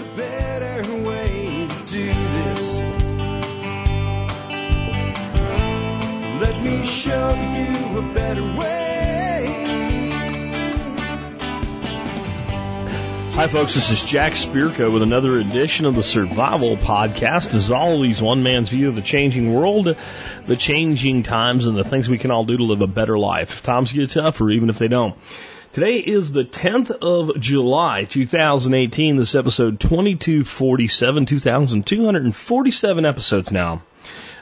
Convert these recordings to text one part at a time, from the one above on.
a better way to do this. Let me show you a better way. Hi, folks. This is Jack Spirko with another edition of the Survival Podcast. As always, one man's view of the changing world, the changing times, and the things we can all do to live a better life. Times get tougher, even if they don't. Today is the 10th of July, 2018. This episode 2247, 2,247 episodes now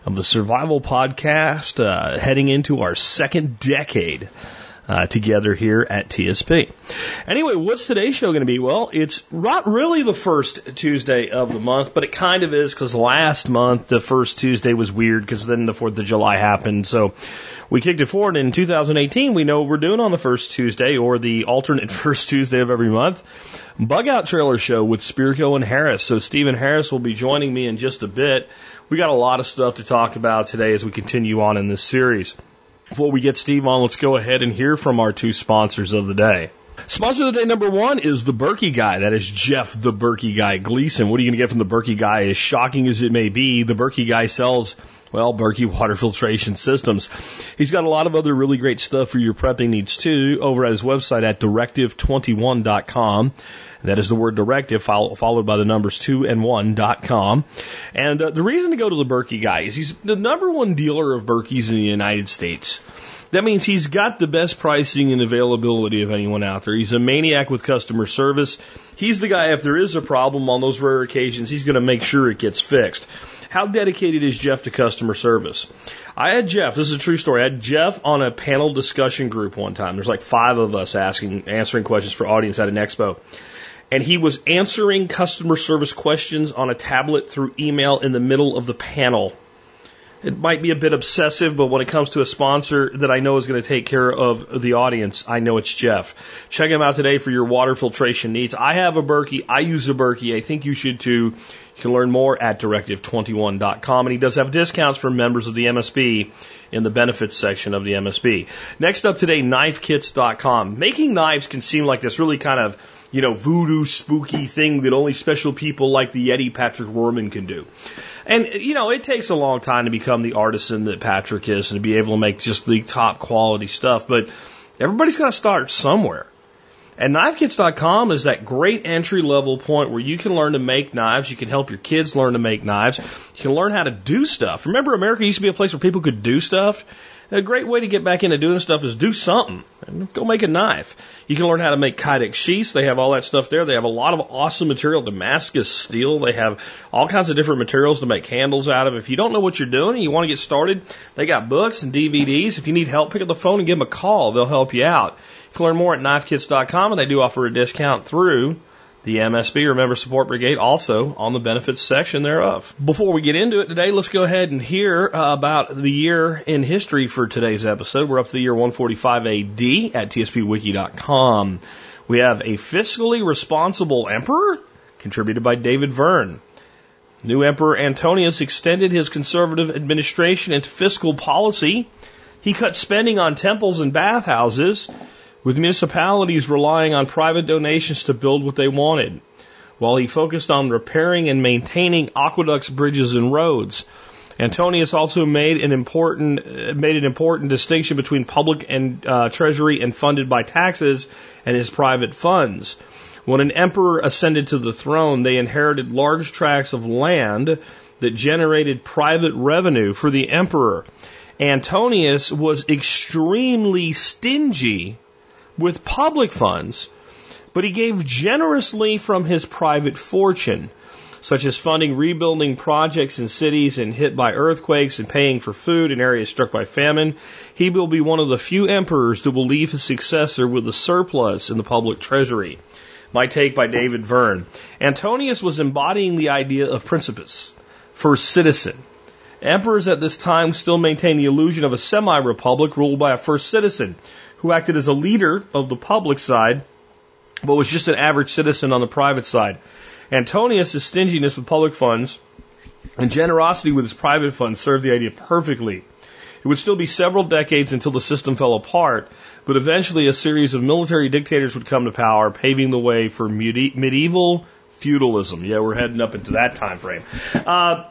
of the Survival Podcast, uh, heading into our second decade uh, together here at TSP. Anyway, what's today's show going to be? Well, it's not really the first Tuesday of the month, but it kind of is because last month the first Tuesday was weird because then the 4th of July happened. So we kicked it forward. In 2018, we know what we're doing on the first Tuesday or the alternate first Tuesday of every month. Bug Out Trailer Show with Spirko and Harris. So Stephen Harris will be joining me in just a bit. We got a lot of stuff to talk about today as we continue on in this series. Before we get Steve on, let's go ahead and hear from our two sponsors of the day. Sponsor of the day number one is the Berkey guy. That is Jeff the Berkey guy Gleason. What are you going to get from the Berkey guy? As shocking as it may be, the Berkey guy sells, well, Berkey water filtration systems. He's got a lot of other really great stuff for your prepping needs too over at his website at directive21.com. That is the word directive followed by the numbers 2 and 1.com. And uh, the reason to go to the Berkey guy is he's the number one dealer of Berkeys in the United States. That means he's got the best pricing and availability of anyone out there. He's a maniac with customer service. He's the guy, if there is a problem on those rare occasions, he's going to make sure it gets fixed. How dedicated is Jeff to customer service? I had Jeff, this is a true story. I had Jeff on a panel discussion group one time. There's like five of us asking, answering questions for audience at an expo and he was answering customer service questions on a tablet through email in the middle of the panel. It might be a bit obsessive, but when it comes to a sponsor that I know is going to take care of the audience, I know it's Jeff. Check him out today for your water filtration needs. I have a Berkey. I use a Berkey. I think you should too. You can learn more at directive21.com, and he does have discounts for members of the MSB in the benefits section of the MSB. Next up today, knifekits.com. Making knives can seem like this really kind of you know, voodoo spooky thing that only special people like the Yeti Patrick Werman can do. And, you know, it takes a long time to become the artisan that Patrick is and to be able to make just the top quality stuff, but everybody's got to start somewhere. And knifekits.com is that great entry level point where you can learn to make knives. You can help your kids learn to make knives. You can learn how to do stuff. Remember, America used to be a place where people could do stuff? A great way to get back into doing stuff is do something. Go make a knife. You can learn how to make Kydex sheaths. They have all that stuff there. They have a lot of awesome material, Damascus steel. They have all kinds of different materials to make handles out of. If you don't know what you're doing and you want to get started, they got books and DVDs. If you need help, pick up the phone and give them a call. They'll help you out. Can learn more at knifekits.com and they do offer a discount through the MSB or Member Support Brigade also on the benefits section thereof. Before we get into it today, let's go ahead and hear uh, about the year in history for today's episode. We're up to the year 145 AD at tspwiki.com. We have a fiscally responsible emperor contributed by David Verne. New Emperor Antonius extended his conservative administration into fiscal policy. He cut spending on temples and bathhouses with municipalities relying on private donations to build what they wanted, while he focused on repairing and maintaining aqueducts, bridges, and roads. Antonius also made an important made an important distinction between public and uh, treasury and funded by taxes and his private funds. When an emperor ascended to the throne, they inherited large tracts of land that generated private revenue for the emperor. Antonius was extremely stingy with public funds, but he gave generously from his private fortune, such as funding rebuilding projects in cities and hit by earthquakes and paying for food in areas struck by famine. He will be one of the few emperors that will leave his successor with a surplus in the public treasury. My take by David Verne. Antonius was embodying the idea of principes, first citizen. Emperors at this time still maintain the illusion of a semi-republic ruled by a first citizen who acted as a leader of the public side, but was just an average citizen on the private side. Antonius' stinginess with public funds and generosity with his private funds served the idea perfectly. It would still be several decades until the system fell apart, but eventually a series of military dictators would come to power, paving the way for medieval Feudalism. Yeah, we're heading up into that time frame. Uh,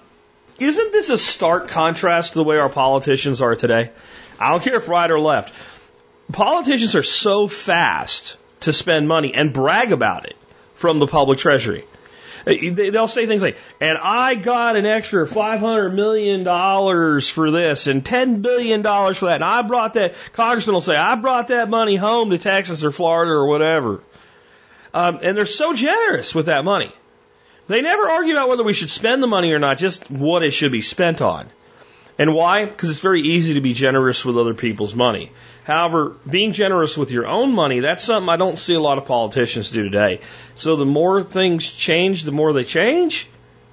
isn't this a stark contrast to the way our politicians are today? I don't care if right or left. Politicians are so fast to spend money and brag about it from the public treasury. They'll say things like, and I got an extra $500 million for this and $10 billion for that. And I brought that, Congressman will say, I brought that money home to Texas or Florida or whatever. Um, and they're so generous with that money. They never argue about whether we should spend the money or not, just what it should be spent on. And why? Because it's very easy to be generous with other people's money. However, being generous with your own money, that's something I don't see a lot of politicians do today. So the more things change, the more they change.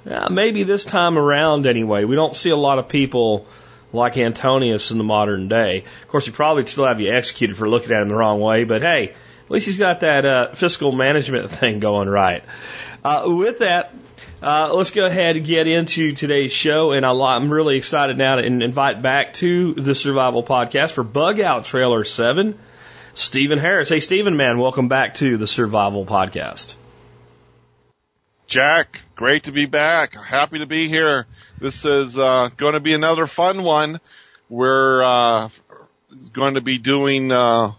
Yeah, maybe this time around anyway. We don't see a lot of people like Antonius in the modern day. Of course, he probably still have you executed for looking at him the wrong way, but hey, at least he's got that uh, fiscal management thing going right. Uh, with that, uh, let's go ahead and get into today's show. And I'm really excited now to invite back to the Survival Podcast for Bug Out Trailer 7, Stephen Harris. Hey, Stephen, man, welcome back to the Survival Podcast. Jack, great to be back. Happy to be here. This is uh, going to be another fun one. We're uh, going to be doing uh,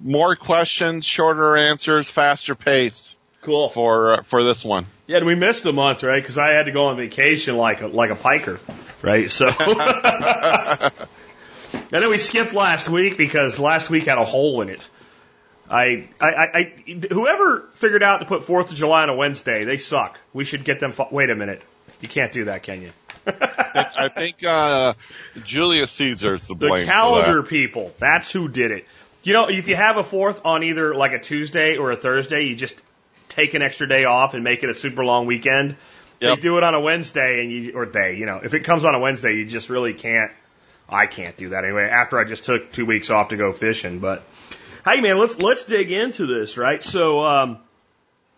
more questions, shorter answers, faster pace. Cool for uh, for this one. Yeah, and we missed a month, right? Because I had to go on vacation like a, like a piker, right? So, and then we skipped last week because last week had a hole in it. I, I, I, whoever figured out to put Fourth of July on a Wednesday, they suck. We should get them. Wait a minute, you can't do that, can you? I think uh, Julius Caesar's the blame. The calendar that. people. That's who did it. You know, if you have a fourth on either like a Tuesday or a Thursday, you just take an extra day off and make it a super long weekend. Yep. They do it on a Wednesday and you, or they, you know, if it comes on a Wednesday, you just really can't, I can't do that anyway. After I just took two weeks off to go fishing, but hey man, let's, let's dig into this, right? So, um,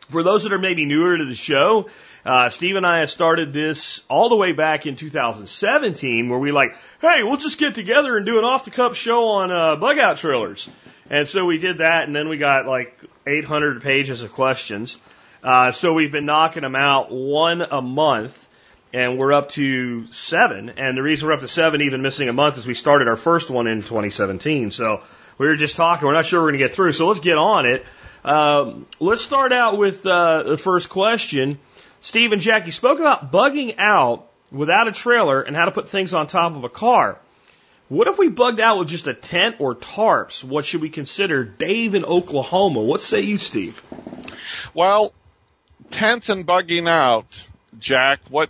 for those that are maybe newer to the show, uh, Steve and I have started this all the way back in 2017 where we like, hey, we'll just get together and do an off the cup show on, uh, bug out trailers. And so we did that and then we got like 800 pages of questions. Uh, so we've been knocking them out one a month, and we're up to seven. And the reason we're up to seven, even missing a month, is we started our first one in 2017. So we were just talking. We're not sure we're going to get through. So let's get on it. Um, let's start out with uh, the first question. Steve and Jackie spoke about bugging out without a trailer and how to put things on top of a car. What if we bugged out with just a tent or tarps? What should we consider? Dave in Oklahoma. What say you, Steve? Well, tents and bugging out, Jack, what,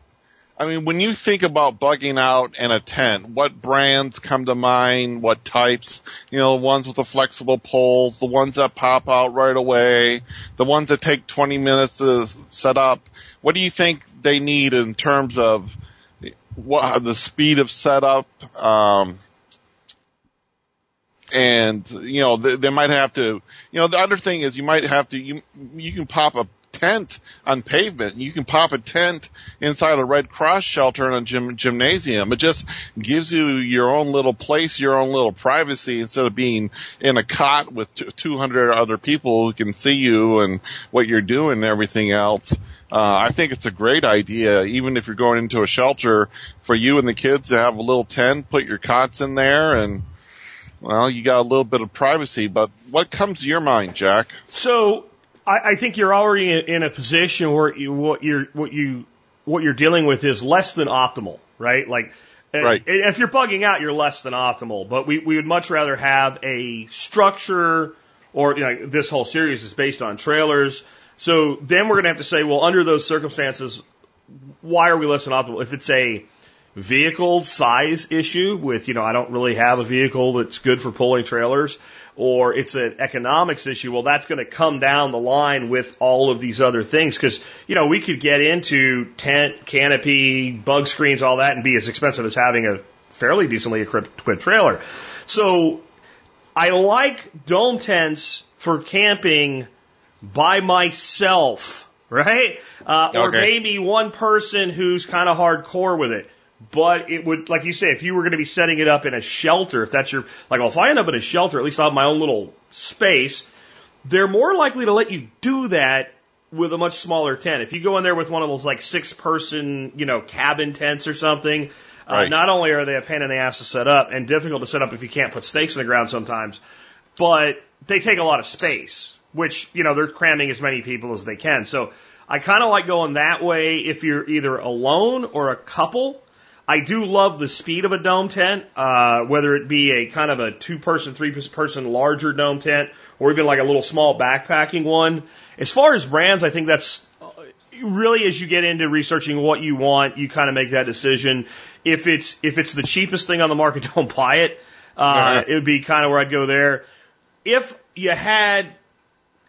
I mean, when you think about bugging out in a tent, what brands come to mind? What types? You know, the ones with the flexible poles, the ones that pop out right away, the ones that take 20 minutes to set up. What do you think they need in terms of what the speed of setup, um, and you know they, they might have to. You know the other thing is you might have to. You you can pop a tent on pavement. You can pop a tent inside a Red Cross shelter in a gym, gymnasium. It just gives you your own little place, your own little privacy instead of being in a cot with 200 other people who can see you and what you're doing and everything else. Uh, I think it's a great idea, even if you're going into a shelter, for you and the kids to have a little tent, put your cots in there, and well, you got a little bit of privacy. But what comes to your mind, Jack? So I, I think you're already in a position where you, what you're what you what you're dealing with is less than optimal, right? Like. Eh, right. If you're bugging out, you're less than optimal, but we, we would much rather have a structure or, you know, this whole series is based on trailers so then we're going to have to say, well, under those circumstances, why are we less than optimal? If it's a vehicle size issue with, you know, I don't really have a vehicle that's good for pulling trailers, or it's an economics issue, well, that's going to come down the line with all of these other things. Cause, you know, we could get into tent, canopy, bug screens, all that and be as expensive as having a fairly decently equipped trailer. So I like dome tents for camping by myself, right? Uh, okay. Or maybe one person who's kind of hardcore with it. But it would, like you say, if you were going to be setting it up in a shelter, if that's your, like, well, if I end up in a shelter, at least I'll have my own little space, they're more likely to let you do that with a much smaller tent. If you go in there with one of those like six person, you know, cabin tents or something, uh, not only are they a pain in the ass to set up and difficult to set up if you can't put stakes in the ground sometimes, but they take a lot of space, which, you know, they're cramming as many people as they can. So I kind of like going that way if you're either alone or a couple. I do love the speed of a dome tent, uh, whether it be a kind of a two person, three person larger dome tent or even like a little small backpacking one. As far as brands, I think that's uh, really as you get into researching what you want, you kind of make that decision. If it's, if it's the cheapest thing on the market, don't buy it. Uh, it would be kind of where I'd go there. If you had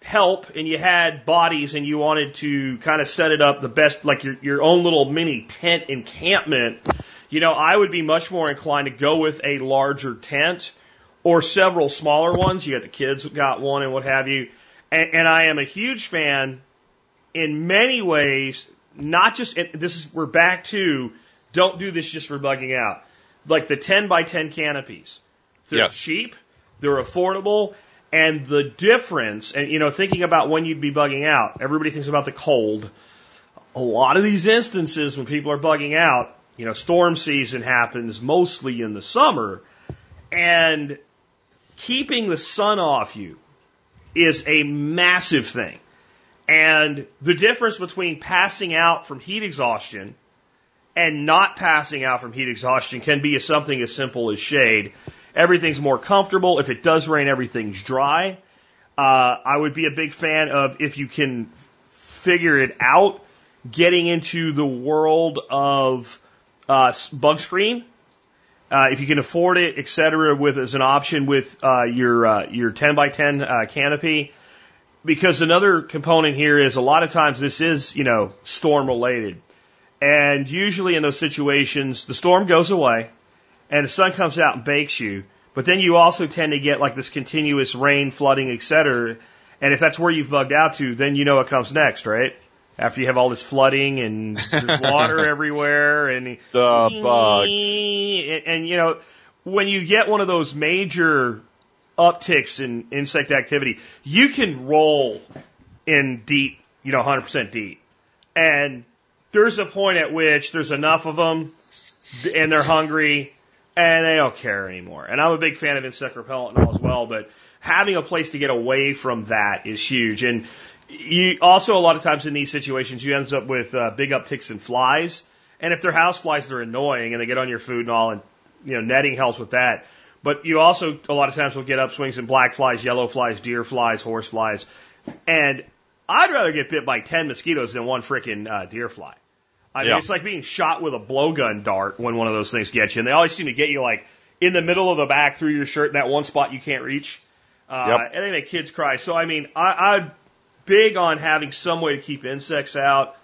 help and you had bodies and you wanted to kind of set it up the best, like your, your own little mini tent encampment, you know, I would be much more inclined to go with a larger tent or several smaller ones. You got the kids got one and what have you. And, and I am a huge fan in many ways, not just, this is, we're back to, don't do this just for bugging out. Like the 10 by 10 canopies. They're Yes. cheap, they're affordable, and the difference, and you know, thinking about when you'd be bugging out, everybody thinks about the cold. A lot of these instances when people are bugging out, you know, storm season happens mostly in the summer, and keeping the sun off you is a massive thing. And the difference between passing out from heat exhaustion and not passing out from heat exhaustion can be something as simple as shade. Everything's more comfortable. If it does rain, everything's dry. Uh, I would be a big fan of if you can figure it out, getting into the world of uh, bug screen. Uh, if you can afford it, et cetera, with as an option with uh, your uh, your 10 by 10 uh, canopy, because another component here is a lot of times this is you know storm related, and usually in those situations the storm goes away, and the sun comes out and bakes you, but then you also tend to get like this continuous rain, flooding, et cetera, and if that's where you've bugged out to, then you know what comes next, right? After you have all this flooding and there's water everywhere and The bugs. and, and you know, when you get one of those major upticks in insect activity, you can roll in deep, you know, 100% deep. And there's a point at which there's enough of them and they're hungry and they don't care anymore. And I'm a big fan of insect repellent and all as well, but having a place to get away from that is huge. And you also, a lot of times in these situations, you end up with uh, big upticks in flies. And if they're house flies, they're annoying and they get on your food and all, and you know, netting helps with that. But you also, a lot of times, will get upswings in black flies, yellow flies, deer flies, horse flies. And I'd rather get bit by 10 mosquitoes than one frickin' uh, deer fly. I mean, Yeah. it's like being shot with a blowgun dart when one of those things gets you. And they always seem to get you like in the middle of the back through your shirt in that one spot you can't reach. Uh, Yep. And they make kids cry. So, I mean, I, big on having some way to keep insects out.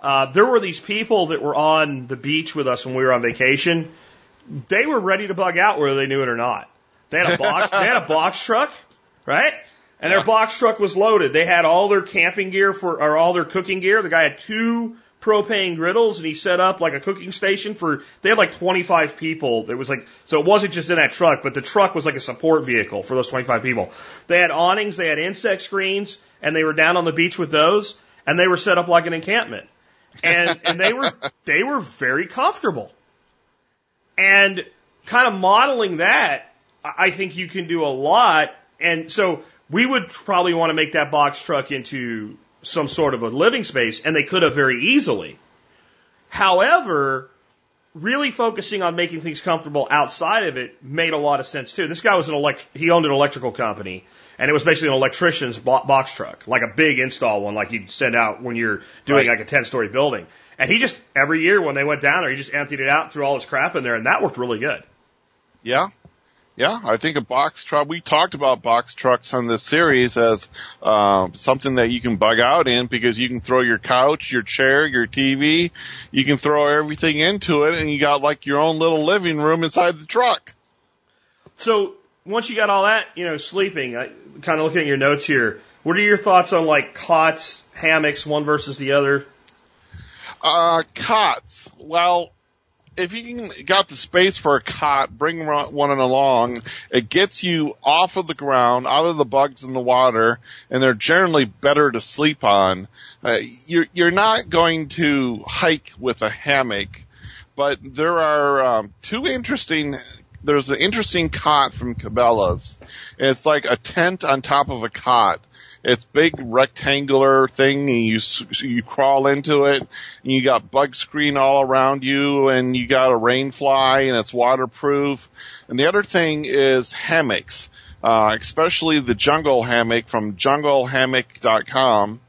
Uh, there were these people that were on the beach with us when we were on vacation. They were ready to bug out whether they knew it or not. They had a box, they had a box truck, right? And their box truck was loaded. They had all their camping gear for, or all their cooking gear. The guy had two propane griddles and he set up like a cooking station for, they had like 25 people. It was like, so it wasn't just in that truck, but the truck was like a support vehicle for those 25 people. They had awnings, they had insect screens, and they were down on the beach with those, and they were set up like an encampment. And, and they were, they were very comfortable. And kind of modeling that, I I think you can do a lot. And so we would probably want to make that box truck into some sort of a living space, and they could have very easily. However, really focusing on making things comfortable outside of it made a lot of sense too. This guy was an elect, he owned an electrical company, and it was basically an electrician's box truck, like a big install one, like you'd send out when you're doing Right. like a 10 story building. And he just, every year when they went down there, he just emptied it out, threw all his crap in there, and that worked really good. Yeah. Yeah, I think a box truck, we talked about box trucks on this series as, um, something that you can bug out in because you can throw your couch, your chair, your TV, you can throw everything into it and you got like your own little living room inside the truck. So once you got all that, you know, sleeping, I, kind of looking at your notes here, what are your thoughts on like cots, hammocks, one versus the other? Uh, cots. Well, if you can got the space for a cot, bring one along. It gets you off of the ground, out of the bugs in the water, and they're generally better to sleep on. Uh, you're you're not going to hike with a hammock, but there are um, two interesting. There's an interesting cot from Cabela's. It's like a tent on top of a cot it's big rectangular thing and you, you crawl into it and you got bug screen all around you and you got a rain fly and it's waterproof. And the other thing is hammocks, uh, especially the jungle hammock from junglehammock.com,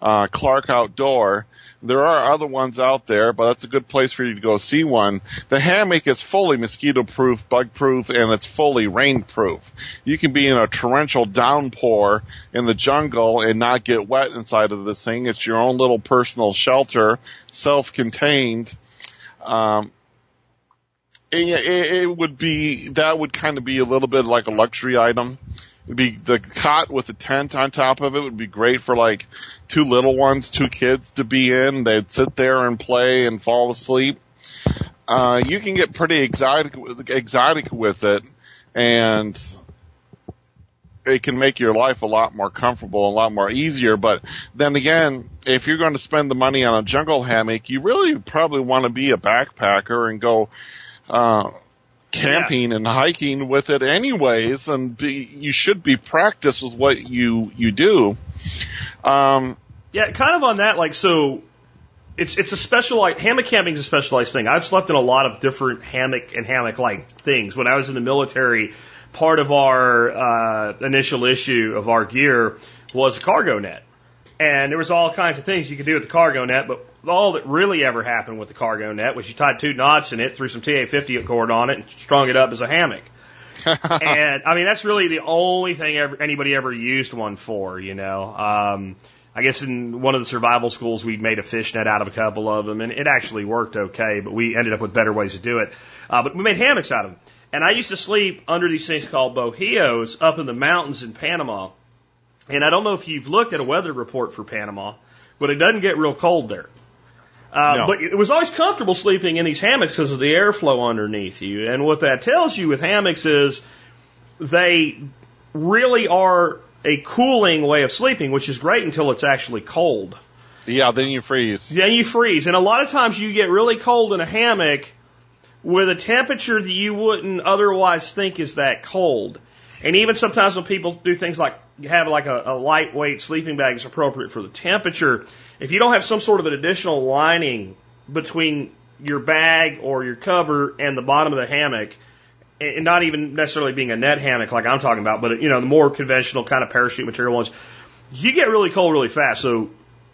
uh, Clark Outdoor. There are other ones out there, but that's a good place for you to go see one. The hammock is fully mosquito proof, bug proof, and it's fully rain proof. You can be in a torrential downpour in the jungle and not get wet inside of this thing. It's your own little personal shelter, self-contained. Um, it, it, would be, that would kind of be a little bit like a luxury item. It'd be the cot with a tent on top of it would be great for like two little ones, two kids to be in. They'd sit there and play and fall asleep. Uh, you can get pretty exotic, exotic with it and it can make your life a lot more comfortable, a lot more easier. But then again, if you're going to spend the money on a jungle hammock, you really probably want to be a backpacker and go, uh, camping yeah. and hiking with it anyways, and be, you should be practiced with what you you do. Um, yeah, kind of on that, like so. It's it's a specialized hammock camping is a specialized thing. I've slept in a lot of different hammock and hammock like things. When I was in the military, part of our uh, initial issue of our gear was a cargo net, and there was all kinds of things you could do with the cargo net, but all that really ever happened with the cargo net was you tied two knots in it, threw some TA50 cord on it, and strung it up as a hammock. and I mean, that's really the only thing ever, anybody ever used one for, you know. Um, I guess in one of the survival schools, we made a fish net out of a couple of them, and it actually worked okay, but we ended up with better ways to do it. Uh, but we made hammocks out of them. And I used to sleep under these things called bohíos up in the mountains in Panama. And I don't know if you've looked at a weather report for Panama, but it doesn't get real cold there. Uh, no. But it was always comfortable sleeping in these hammocks because of the airflow underneath you. And what that tells you with hammocks is they really are a cooling way of sleeping, which is great until it's actually cold. Yeah, then you freeze. Then you freeze. And a lot of times you get really cold in a hammock with a temperature that you wouldn't otherwise think is that cold. And even sometimes when people do things like have like a, a lightweight sleeping bag is appropriate for the temperature, if you don't have some sort of an additional lining between your bag or your cover and the bottom of the hammock, and not even necessarily being a net hammock like I'm talking about, but you know the more conventional kind of parachute material ones, you get really cold really fast. So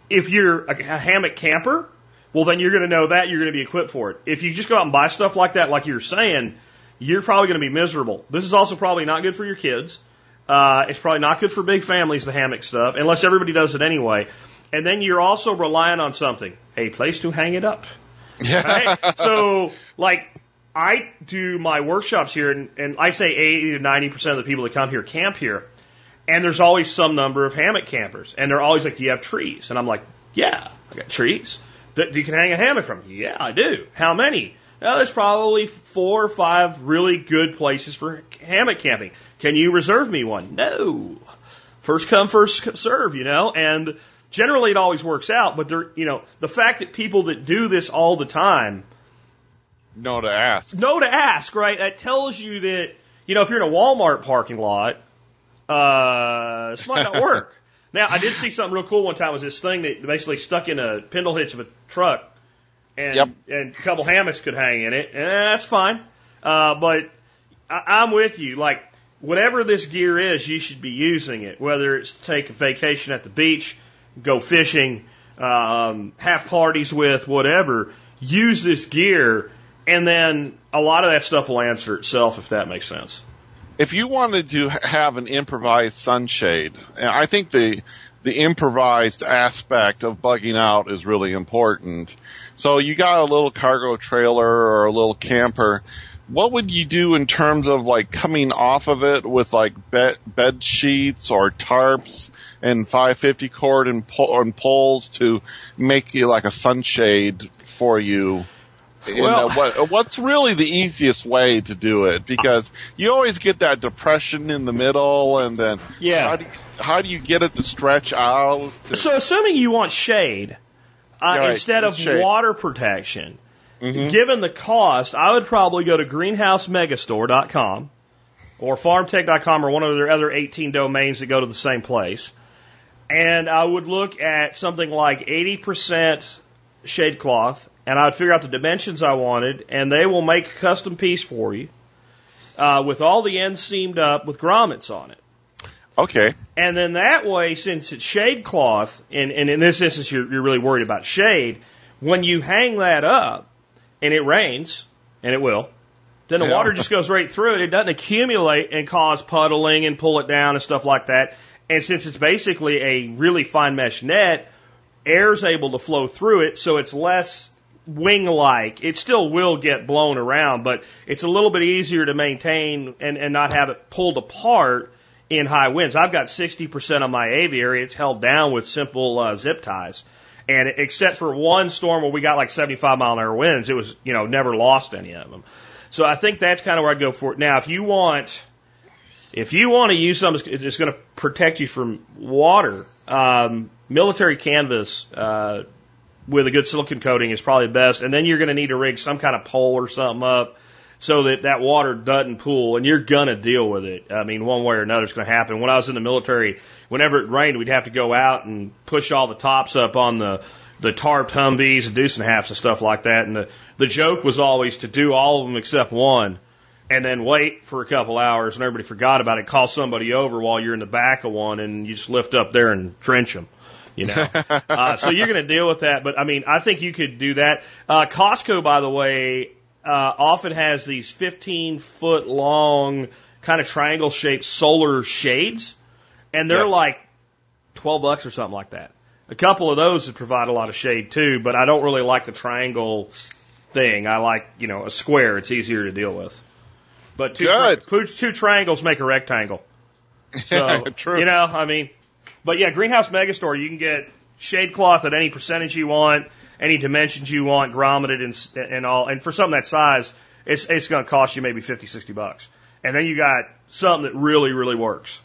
if you're a, a hammock camper, well then you're going to know that you're going to be equipped for it. If you just go out and buy stuff like that, like you're saying, you're probably going to be miserable. This is also probably not good for your kids. Uh, it's probably not good for big families, the hammock stuff, unless everybody does it anyway. And then you're also relying on something, a place to hang it up. Yeah. Right? so, like, I do my workshops here, and, and I say 80 to 90% of the people that come here camp here. And there's always some number of hammock campers. And they're always like, Do you have trees? And I'm like, Yeah, I got trees. Do you can hang a hammock from? Yeah, I do. How many? Well, there's probably four or five really good places for hammock camping. Can you reserve me one? No. First come, first serve, you know, and generally it always works out, but there, you know, the fact that people that do this all the time know to ask. Know to ask, right? That tells you that, you know, if you're in a Walmart parking lot, uh, this might not work. now, I did see something real cool one time was this thing that basically stuck in a spindle hitch of a truck and yep. and a couple hammocks could hang in it, and that's fine. Uh, but I, I'm with you. Like whatever this gear is, you should be using it. Whether it's take a vacation at the beach, go fishing, um, have parties with, whatever. Use this gear, and then a lot of that stuff will answer itself if that makes sense. If you wanted to have an improvised sunshade, I think the the improvised aspect of bugging out is really important. So you got a little cargo trailer or a little camper. What would you do in terms of like coming off of it with like bed, bed sheets or tarps and 550 cord and, and poles to make you like a sunshade for you? Well- uh, what, what's really the easiest way to do it because you always get that depression in the middle and then Yeah. how do you, how do you get it to stretch out? So assuming you want shade uh, right. instead of Shade. water protection, Mhm. given the cost, I would probably go to greenhousemegastore.com or farmtek.com or one of their other 18 domains that go to the same place. And I would look at something like 80% shade cloth and I would figure out the dimensions I wanted and they will make a custom piece for you uh, with all the ends seamed up with grommets on it. Okay. And then that way, since it's shade cloth, and, and in this instance you're, you're really worried about shade, when you hang that up and it rains, and it will, then the Yeah. water just goes right through it. It doesn't accumulate and cause puddling and pull it down and stuff like that. And since it's basically a really fine mesh net, air's able to flow through it, so it's less wing-like. It still will get blown around, but it's a little bit easier to maintain and, and not have it pulled apart in high winds. I've got 60% of my aviary. It's held down with simple uh, zip ties. And except for one storm where we got like 75 mile an hour winds, it was, you know, never lost any of them. So I think that's kind of where I'd go for it. Now, if you want, if you want to use something that's going to protect you from water, um, military canvas, uh, with a good silicon coating is probably best. And then you're going to need to rig some kind of pole or something up so that that water doesn't pool and you're going to deal with it. I mean, one way or another it's going to happen. When I was in the military, whenever it rained, we'd have to go out and push all the tops up on the, the tarped Humvees and deuce and halves and stuff like that. And the, the joke was always to do all of them except one and then wait for a couple hours and everybody forgot about it. Call somebody over while you're in the back of one and you just lift up there and trench them. You know, uh, so you're going to deal with that. But I mean, I think you could do that. Uh, Costco, by the way, uh, often has these 15 foot long kind of triangle shaped solar shades, and they're Yes. like 12 bucks or something like that. A couple of those would provide a lot of shade too, but I don't really like the triangle thing. I like, you know, a square. It's easier to deal with. But two, Good. tri- two triangles make a rectangle. So, True. you know, I mean, but yeah, Greenhouse Megastore, you can get shade cloth at any percentage you want, any dimensions you want, grommeted and, s- and all. And for something that size, it's, it's going to cost you maybe 50, 60 bucks. And then you got something that really, really works.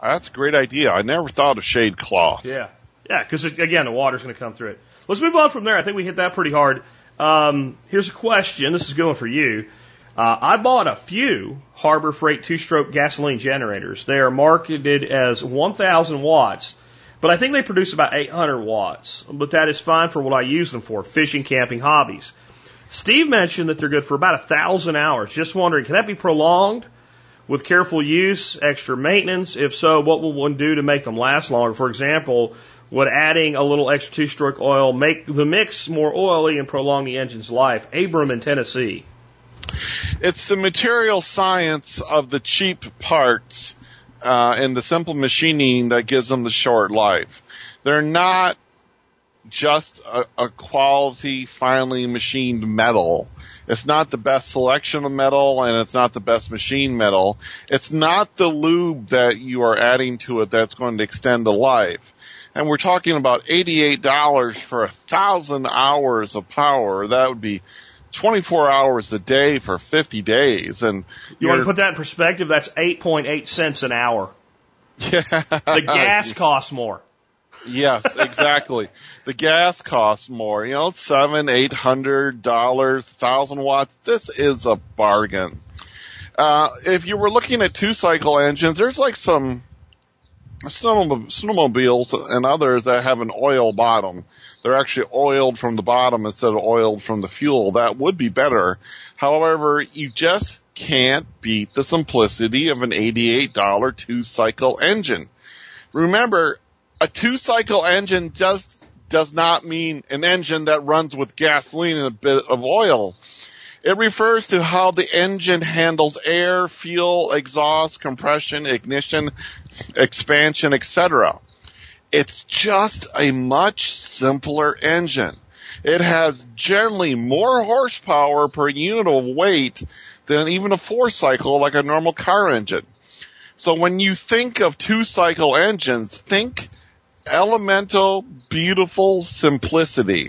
That's a great idea. I never thought of shade cloth. Yeah. Yeah, because again, the water's going to come through it. Let's move on from there. I think we hit that pretty hard. Um, here's a question. This is going for you. Uh, I bought a few Harbor Freight two-stroke gasoline generators. They are marketed as 1,000 watts, but I think they produce about 800 watts. But that is fine for what I use them for: fishing, camping, hobbies. Steve mentioned that they're good for about a thousand hours. Just wondering, can that be prolonged? with careful use, extra maintenance? If so, what will one do to make them last longer? For example, would adding a little extra two stroke oil make the mix more oily and prolong the engine's life? Abram in Tennessee. It's the material science of the cheap parts uh, and the simple machining that gives them the short life. They're not just a, a quality, finely machined metal. It's not the best selection of metal and it's not the best machine metal. It's not the lube that you are adding to it that's going to extend the life. And we're talking about $88 for a thousand hours of power. That would be 24 hours a day for 50 days. And You want to put that in perspective? That's 8.8 cents an hour. yeah. The gas costs more. Yes, exactly. the gas costs more. You know, seven, eight hundred dollars, thousand watts. This is a bargain. Uh, if you were looking at two cycle engines, there's like some snowmob- snowmobiles and others that have an oil bottom. They're actually oiled from the bottom instead of oiled from the fuel. That would be better. However, you just can't beat the simplicity of an $88 two cycle engine. Remember, a two cycle engine does does not mean an engine that runs with gasoline and a bit of oil. It refers to how the engine handles air, fuel, exhaust, compression, ignition, expansion, etc. It's just a much simpler engine. It has generally more horsepower per unit of weight than even a four cycle like a normal car engine. So when you think of two cycle engines, think elemental, beautiful simplicity.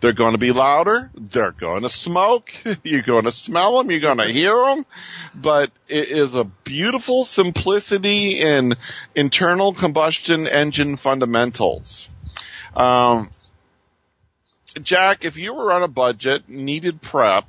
They're going to be louder. They're going to smoke. You're going to smell them. You're going to hear them. But it is a beautiful simplicity in internal combustion engine fundamentals. Um, Jack, if you were on a budget, needed prep,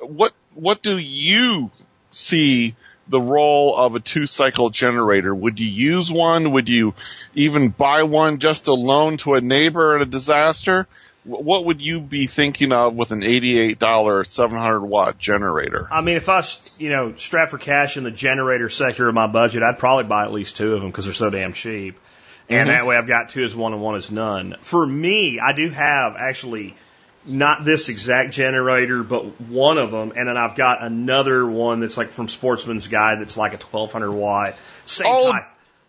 what what do you see the role of a two cycle generator? Would you use one? Would you even buy one just to loan to a neighbor in a disaster? What would you be thinking of with an $88 700 watt generator? I mean, if I you know, strapped for cash in the generator sector of my budget, I'd probably buy at least two of them because they're so damn cheap. And Mhm. that way I've got two as one and one is none. For me, I do have actually not this exact generator, but one of them. And then I've got another one that's like from Sportsman's Guide that's like a 1200 watt. Same Oh, type,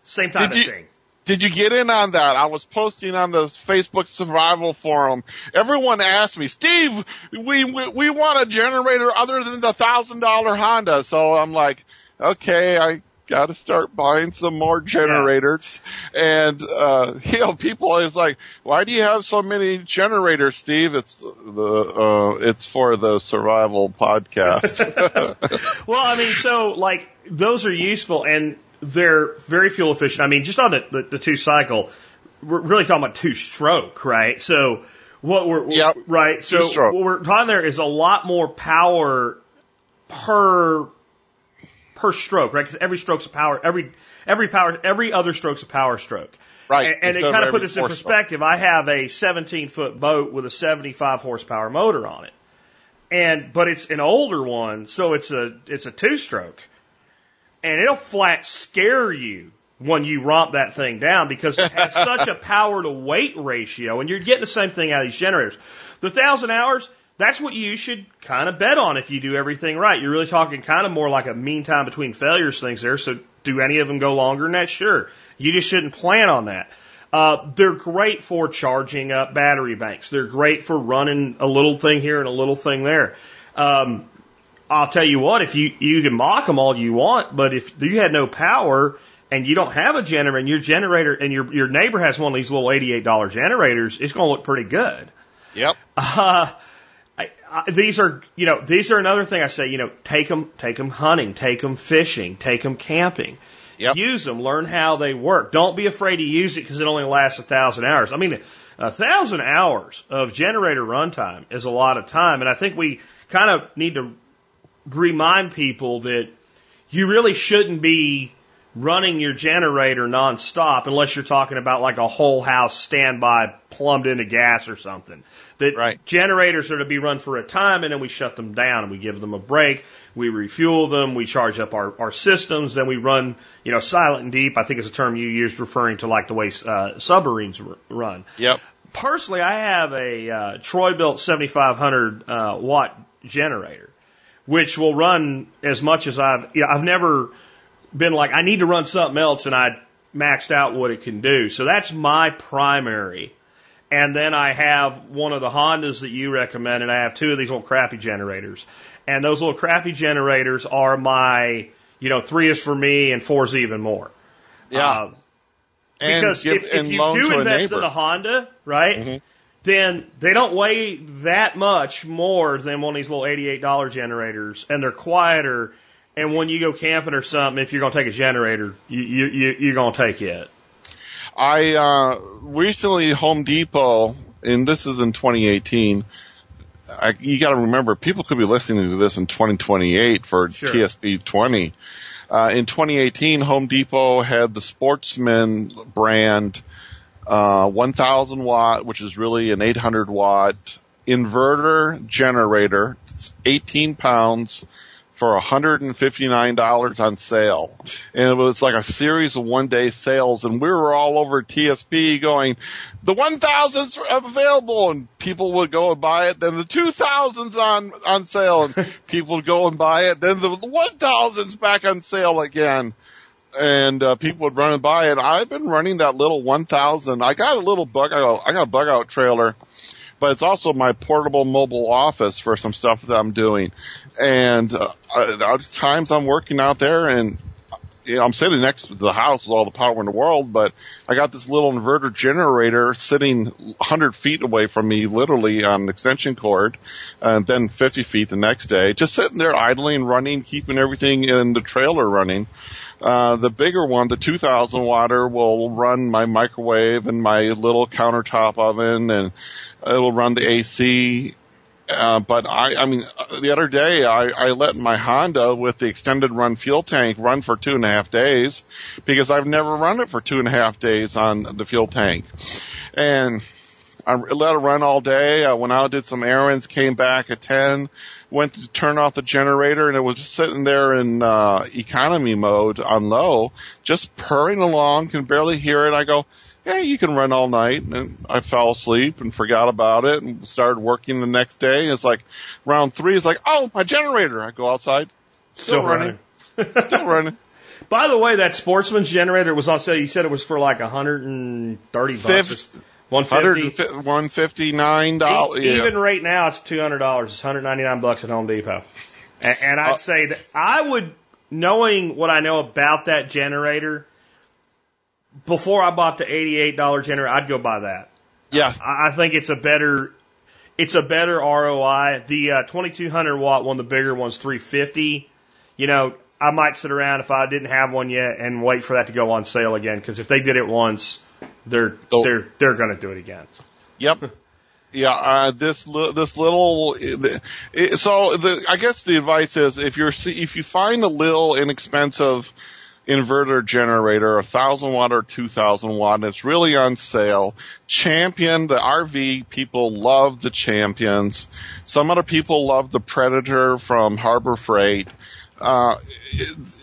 same type of you- thing. Did you get in on that? I was posting on the Facebook survival forum. Everyone asked me, Steve, we, we, we want a generator other than the thousand dollar Honda. So I'm like, okay, I gotta start buying some more generators. And, uh, you know, people is like, why do you have so many generators, Steve? It's the, uh, it's for the survival podcast. Well, I mean, so like those are useful and they're very fuel efficient. I mean, just on the, the, the two cycle, we're really talking about two stroke, right? So what we're Yep. right. So what we're talking there is a lot more power per per stroke, right? Because every stroke's a power. Every every power every other stroke's a power stroke. Right. And, and of kind of put this in four stroke. perspective, I have a 17 foot boat with a 75 horsepower motor on it. And, but it's an older one, so it's a, it's a two stroke. And it'll flat scare you when you romp that thing down because it has such a power to weight ratio and you're getting the same thing out of these generators. The thousand hours, that's what you should kind of bet on if you do everything right. You're really talking kind of more like a mean time between failures things there. So do any of them go longer than that? Sure. You just shouldn't plan on that. Uh, they're great for charging up battery banks. They're great for running a little thing here and a little thing there. Um, I'll tell you what, if you, you can mock them all you want, but if you had no power and you don't have a generator and your generator and your, your neighbor has one of these little $88 generators, it's going to look pretty good. yep. Uh, I, I, these are, you know, these are another thing I say, you know, take them, take them hunting, take them fishing, take them camping. Yep. Use them, learn how they work. Don't be afraid to use it because it only lasts a thousand hours. I mean, a thousand hours of generator runtime is a lot of time. And I think we kind of need to remind people that you really shouldn't be running your generator nonstop unless you're talking about like a whole house standby plumbed into gas or something. That Right. generators are to be run for a time and then we shut them down and we give them a break. We refuel them. We charge up our, our systems. Then we run, you know, silent and deep. I think is a term you used referring to like the way uh, submarines r- run. Yep. Personally, I have a uh, Troy-Bilt 7500 uh, watt generator, which will run as much as I've, you know, I've never been like, I need to run something else and I maxed out what it can do. So that's my primary. And then I have one of the Hondas that you recommend, and I have two of these little crappy generators. And those little crappy generators are my, you know, three is for me and four is even more. Yeah. Uh, and because give, if, if you do invest in a Honda, right, Mhm. Then they don't weigh that much more than one of these little $88 generators, and they're quieter. And when you go camping or something, if you're going to take a generator, you, you, you, you're going to take it. I uh, recently Home Depot, and this is in 2018. I, you got to remember, people could be listening to this in 2028 for Sure. TSP 20. Uh, in 2018, Home Depot had the Sportsman brand, uh, 1000 watt, which is really an 800 watt inverter generator. It's 18 pounds for $159 on sale. And it was like a series of one day sales and we were all over TSP going, the 1000's available and people would go and buy it. Then the 2000's on, on sale and people would go and buy it. Then the 1000's back on sale again. And uh, people would run and buy it. I've been running that little 1000. I got a little bug out. I got a bug out trailer but it's also my portable mobile office for some stuff that I'm doing. And uh, uh, times I'm working out there and you know, I'm sitting next to the house with all the power in the world, but I got this little inverter generator sitting 100 feet away from me, literally on an extension cord, and then 50 feet the next day, just sitting there idling, running, keeping everything in the trailer running. Uh, the bigger one, the 2000 watter, will run my microwave and my little countertop oven and it'll run the AC. Uh, but I, I mean, the other day I, I let my Honda with the extended run fuel tank run for two and a half days because I've never run it for two and a half days on the fuel tank. And I let it run all day. I went out, did some errands, came back at 10, went to turn off the generator and it was just sitting there in uh, economy mode on low, just purring along, can barely hear it. I go, hey, you can run all night. And I fell asleep and forgot about it and started working the next day. It's like round three is like, oh, my generator. I go outside, still, still running, running. still running. By the way, that sportsman's generator was on sale. You said it was for like a hundred and thirty bucks. 150 159 dollars. Yeah. Even right now, it's two hundred dollars. It's hundred ninety nine bucks at Home Depot, and, and I'd uh, say that I would, knowing what I know about that generator, before I bought the eighty eight dollar generator, I'd go buy that. Yeah, I, I, think it's a better, it's a better ROI. The uh, twenty two hundred watt one, the bigger one's three fifty. You know, I might sit around if I didn't have one yet and wait for that to go on sale again because if they did it once they're So- they're they're going to do it again. Yep. Yeah, uh, this li- this little it, so the I guess the advice is if you're see- if you find a little inexpensive inverter generator, a thousand watt or two thousand watt, and it's really on sale. Champion the RV people love the champions. Some other people love the Predator from Harbor Freight. Uh,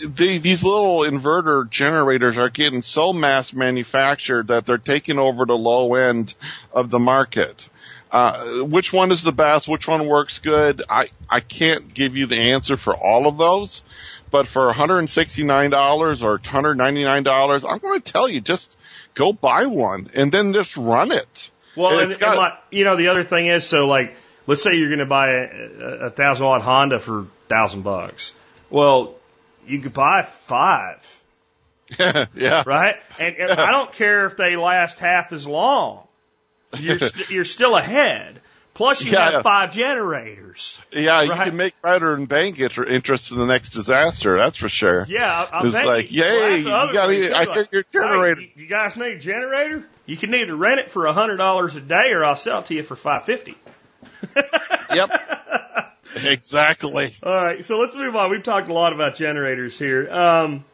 the, these little inverter generators are getting so mass manufactured that they're taking over the low end of the market. Uh, which one is the best? Which one works good? I, I can't give you the answer for all of those, but for $169 or $199, I'm going to tell you just go buy one and then just run it. Well, And and, it's got- and like, you know, the other thing is, so like, let's say you're going to buy a, a, a thousand watt Honda for thousand bucks. Well, you could buy five, yeah. right? And, and I don't care if they last half as long. You're st- you're still ahead. Plus, you Yeah. have five generators. Yeah, you can make better and bank it interest in the next disaster. That's for sure. Yeah, I- It's like, you. yay, Well, you thing, too. I Like, think your generator- you- you guys need a generator? You can either rent it for a hundred dollars a day, or I'll sell it to you for five fifty. Yep. exactly. All right, so let's move on. We've talked a lot about generators here. Um,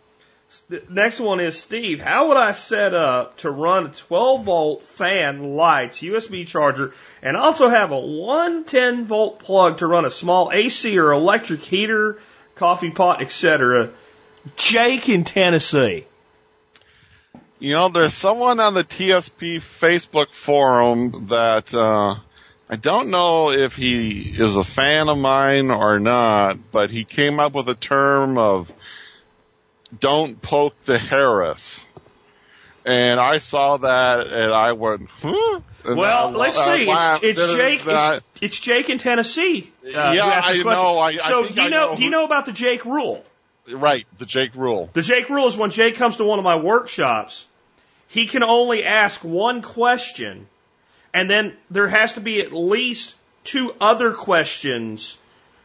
next one is Steve. How would I set up to run a 12 volt fan, lights, USB charger, and also have a 110 volt plug to run a small AC or electric heater, coffee pot, etc.? Jake in Tennessee. You know, there's someone on the TSP Facebook forum that uh, I don't know if he is a fan of mine or not, but he came up with a term of "don't poke the Harris," and I saw that and I went, "Huh?" And Well, I- let's I see. It's, it's Jake. It's, it's Jake in Tennessee. Uh, Yeah, I know. I- I so think do you I know? know Do you know about the Jake rule? right, the Jake rule. The Jake rule is when Jake comes to one of my workshops, he can only ask one question, and then there has to be at least two other questions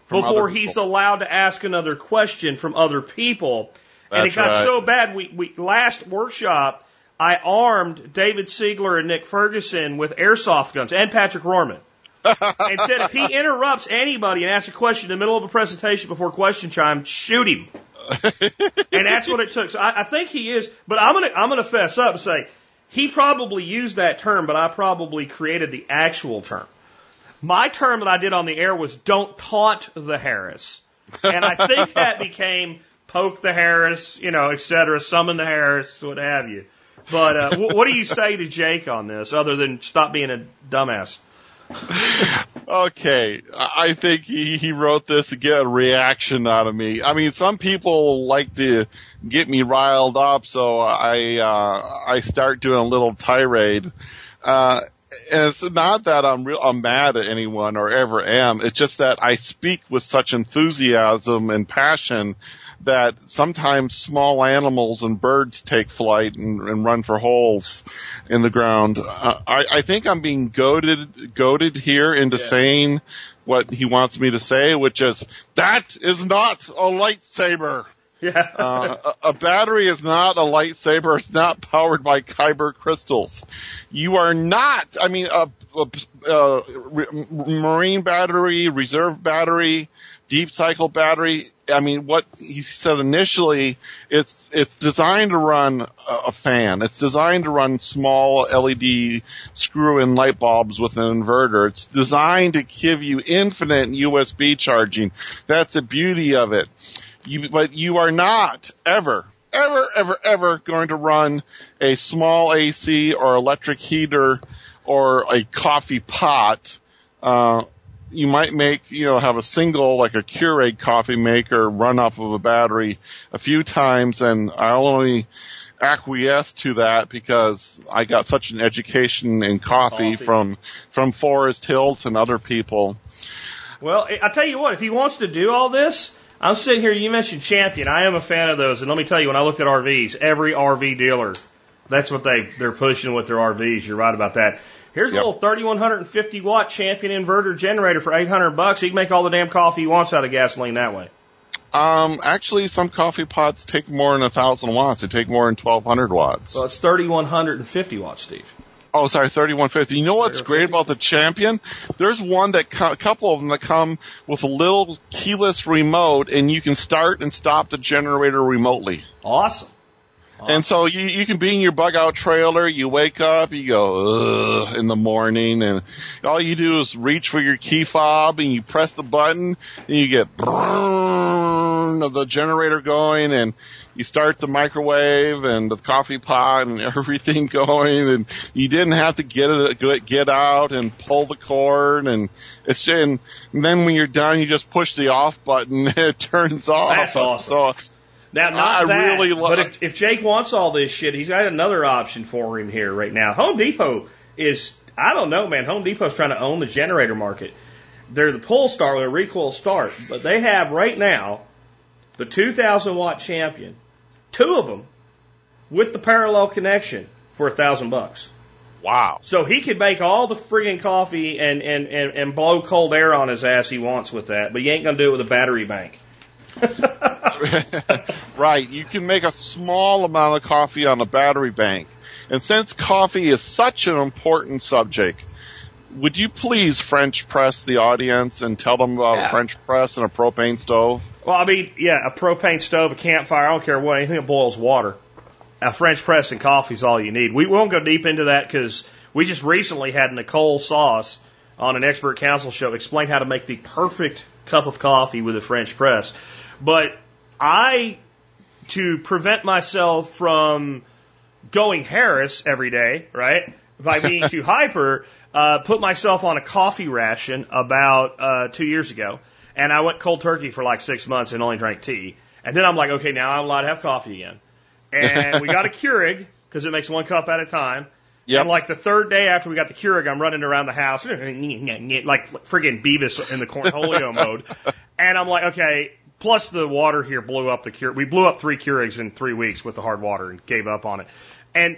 From before other he's allowed to ask another question from other people. and it got right. so bad, we, we last workshop, I armed David Siegler and Nick Ferguson with airsoft guns and Patrick Rorman. and said if he interrupts anybody and asks a question in the middle of a presentation before question time, shoot him and that's what it took. So I, I think he is, but I'm gonna I'm gonna fess up and say he probably used that term, but I probably created the actual term. My term that I did on the air was "Don't taunt the Harris," and I think that became "Poke the Harris," you know, et cetera, summon the Harris, what have you. But uh, wh- what do you say to Jake on this, other than stop being a dumbass? Okay, I I think he, he wrote this to get a reaction out of me. I mean, some people like to get me riled up, so I uh, I start doing a little tirade. Uh, and it's not that I'm real I'm mad at anyone or ever am. It's just that I speak with such enthusiasm and passion that sometimes small animals and birds take flight and, and run for holes in the ground. Uh, I, I think I'm being goaded, goaded here into Yeah. saying what he wants me to say, which is, that is not a lightsaber. Yeah. Uh, a, a battery is not a lightsaber. It's not powered by kyber crystals. You are not. I mean, a, a, a re- marine battery, reserve battery, deep cycle battery. I mean, what he said initially, it's it's designed to run a, a fan. It's designed to run small LED screw-in light bulbs with an inverter. It's designed to give you infinite USB charging. That's the beauty of it. You, but you are not ever, ever, ever, ever going to run a small AC or electric heater or a coffee pot. Uh, you might make, you know, have a single, like a Keurig coffee maker run off of a battery a few times and I'll only acquiesce to that because I got such an education in coffee, Coffee. from, from Forrest Hilt and other people. Well, I- tell you what, if he wants to do all this, I'm sitting here, you mentioned Champion. I am a fan of those. And let me tell you, when I looked at RVs, every RV dealer, that's what they, they're pushing with their RVs. You're right about that. Here's a little 3150 watt Champion inverter generator for 800 bucks. He can make all the damn coffee he wants out of gasoline that way. Um, actually, some coffee pots take more than a thousand watts. They take more than twelve hundred watts. So it's 3150 watts, Steve. Oh, sorry, thirty-one fifty. You know what's great about the Champion? There's one that co- a couple of them that come with a little keyless remote, and you can start and stop the generator remotely. Awesome. And so you you can be in your bug out trailer. You wake up, you go Ugh, in the morning, and all you do is reach for your key fob, and you press the button, and you get the generator going, and you start the microwave and the coffee pot and everything going, and you didn't have to get it get out and pull the cord, and it's and then when you're done, you just push the off button, and it turns off. That's awesome. So Now, not I that, really lo- but if, if Jake wants all this shit, he's got another option for him here right now. Home Depot is, I don't know, man. Home Depot's trying to own the generator market. They're the pull start, they're recoil start, but they have right now the 2000 watt champion, two of them with the parallel connection for a thousand bucks. wow. So he could make all the friggin' coffee and, and, and, and blow cold air on his ass he wants with that, but you ain't gonna do it with a battery bank. right. You can make a small amount of coffee on a battery bank. And since coffee is such an important subject, would you please French press the audience and tell them about Yeah. a French press and a propane stove? Well, I mean, yeah, a propane stove, a campfire, I don't care what, anything that boils water. A French press and coffee is all you need. We won't go deep into that because we just recently had Nicole Sauce on an expert council show explain how to make the perfect cup of coffee with a French press. But I, to prevent myself from going Harris every day, right? By being too hyper, uh, put myself on a coffee ration about uh, two years ago, and I went cold turkey for like six months and only drank tea. And then I'm like, okay, now I'm allowed to have coffee again. And we got a Keurig because it makes one cup at a time. Yep. And like the third day after we got the Keurig, I'm running around the house like friggin' Beavis in the Cornholio mode. And I'm like, okay, plus the water here blew up the Keurig. We blew up three Keurigs in three weeks with the hard water and gave up on it. And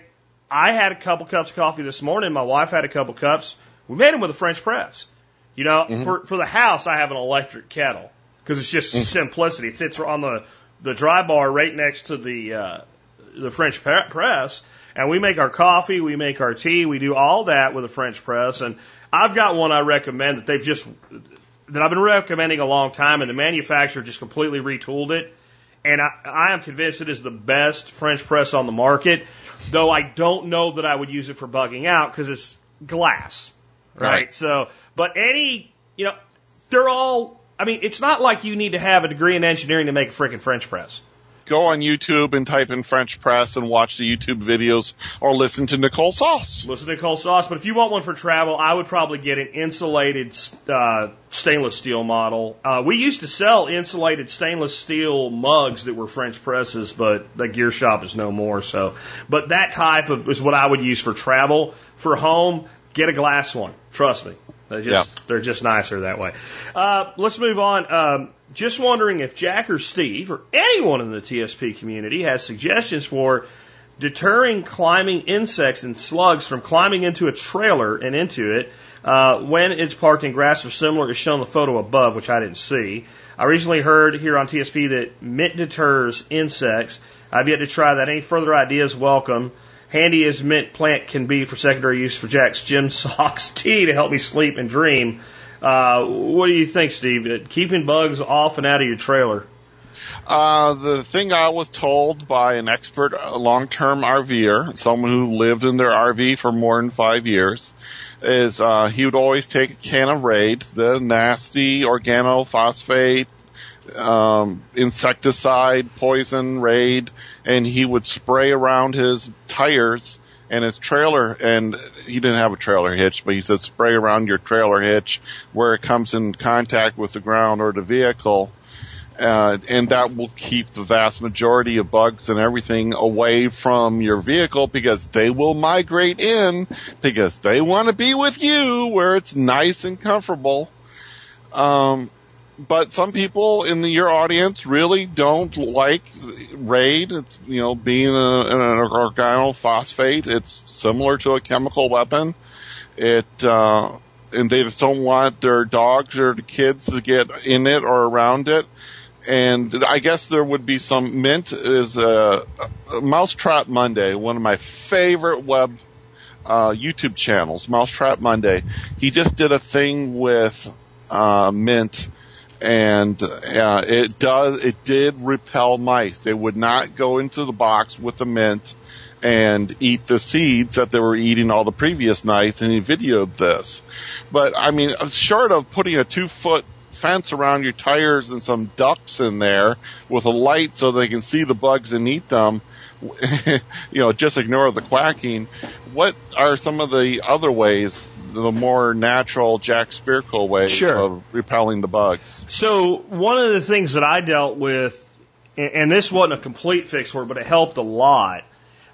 I had a couple cups of coffee this morning. My wife had a couple cups. We made them with a French press. You know, for, for the house, I have an electric kettle because it's just simplicity. It sits on the, the dry bar right next to the, uh, the French press, and we make our coffee, we make our tea, we do all that with a French press. And I've got one I recommend that they've just that I've been recommending a long time, and the manufacturer just completely retooled it. And I, I am convinced it is the best French press on the market, though I don't know that I would use it for bugging out because it's glass, right? Right. So, but any, you know, they're all. I mean, it's not like you need to have a degree in engineering to make a freaking French press. Go on YouTube and type in French press and watch the YouTube videos or listen to Nicole Sauce. Listen to Nicole Sauce, but if you want one for travel, I would probably get an insulated uh, stainless steel model. Uh, we used to sell insulated stainless steel mugs that were French presses, but the gear shop is no more. So, but that type of is what I would use for travel. For home, get a glass one. Trust me. They're just, they're just nicer that way. Uh, let's move on. Um, just wondering if Jack or Steve or anyone in the TSP community has suggestions for deterring climbing insects and slugs from climbing into a trailer and into it uh, when it's parked in grass or similar as shown in the photo above, which I didn't see. I recently heard here on TSP that mint deters insects. I've yet to try that. Any further ideas, welcome. Handy as mint plant can be for secondary use for Jack's gym socks tea to help me sleep and dream. Uh, what do you think, Steve? Uh, keeping bugs off and out of your trailer. Uh, the thing I was told by an expert long-term RVer, someone who lived in their RV for more than five years, is uh, he would always take a can of Raid, the nasty organophosphate um, insecticide poison Raid, and he would spray around his tires and his trailer, and he didn't have a trailer hitch, but he said spray around your trailer hitch where it comes in contact with the ground or the vehicle. Uh, and that will keep the vast majority of bugs and everything away from your vehicle because they will migrate in because they want to be with you where it's nice and comfortable. Um, but some people in the, your audience really don't like raid. It's, you know, being a, an organophosphate, it's similar to a chemical weapon. It, uh, and they just don't want their dogs or the kids to get in it or around it. And I guess there would be some mint is a, a Mousetrap Monday, one of my favorite web uh, YouTube channels, Mousetrap Monday. He just did a thing with uh, mint and uh, it does it did repel mice. They would not go into the box with the mint and eat the seeds that they were eating all the previous nights, and he videoed this. But I mean, short of putting a two foot fence around your tires and some ducts in there with a light so they can see the bugs and eat them, you know, just ignore the quacking. What are some of the other ways, the more natural Jack Spirko ways Sure. of repelling the bugs? So one of the things that I dealt with, and and this wasn't a complete fix for it, but it helped a lot.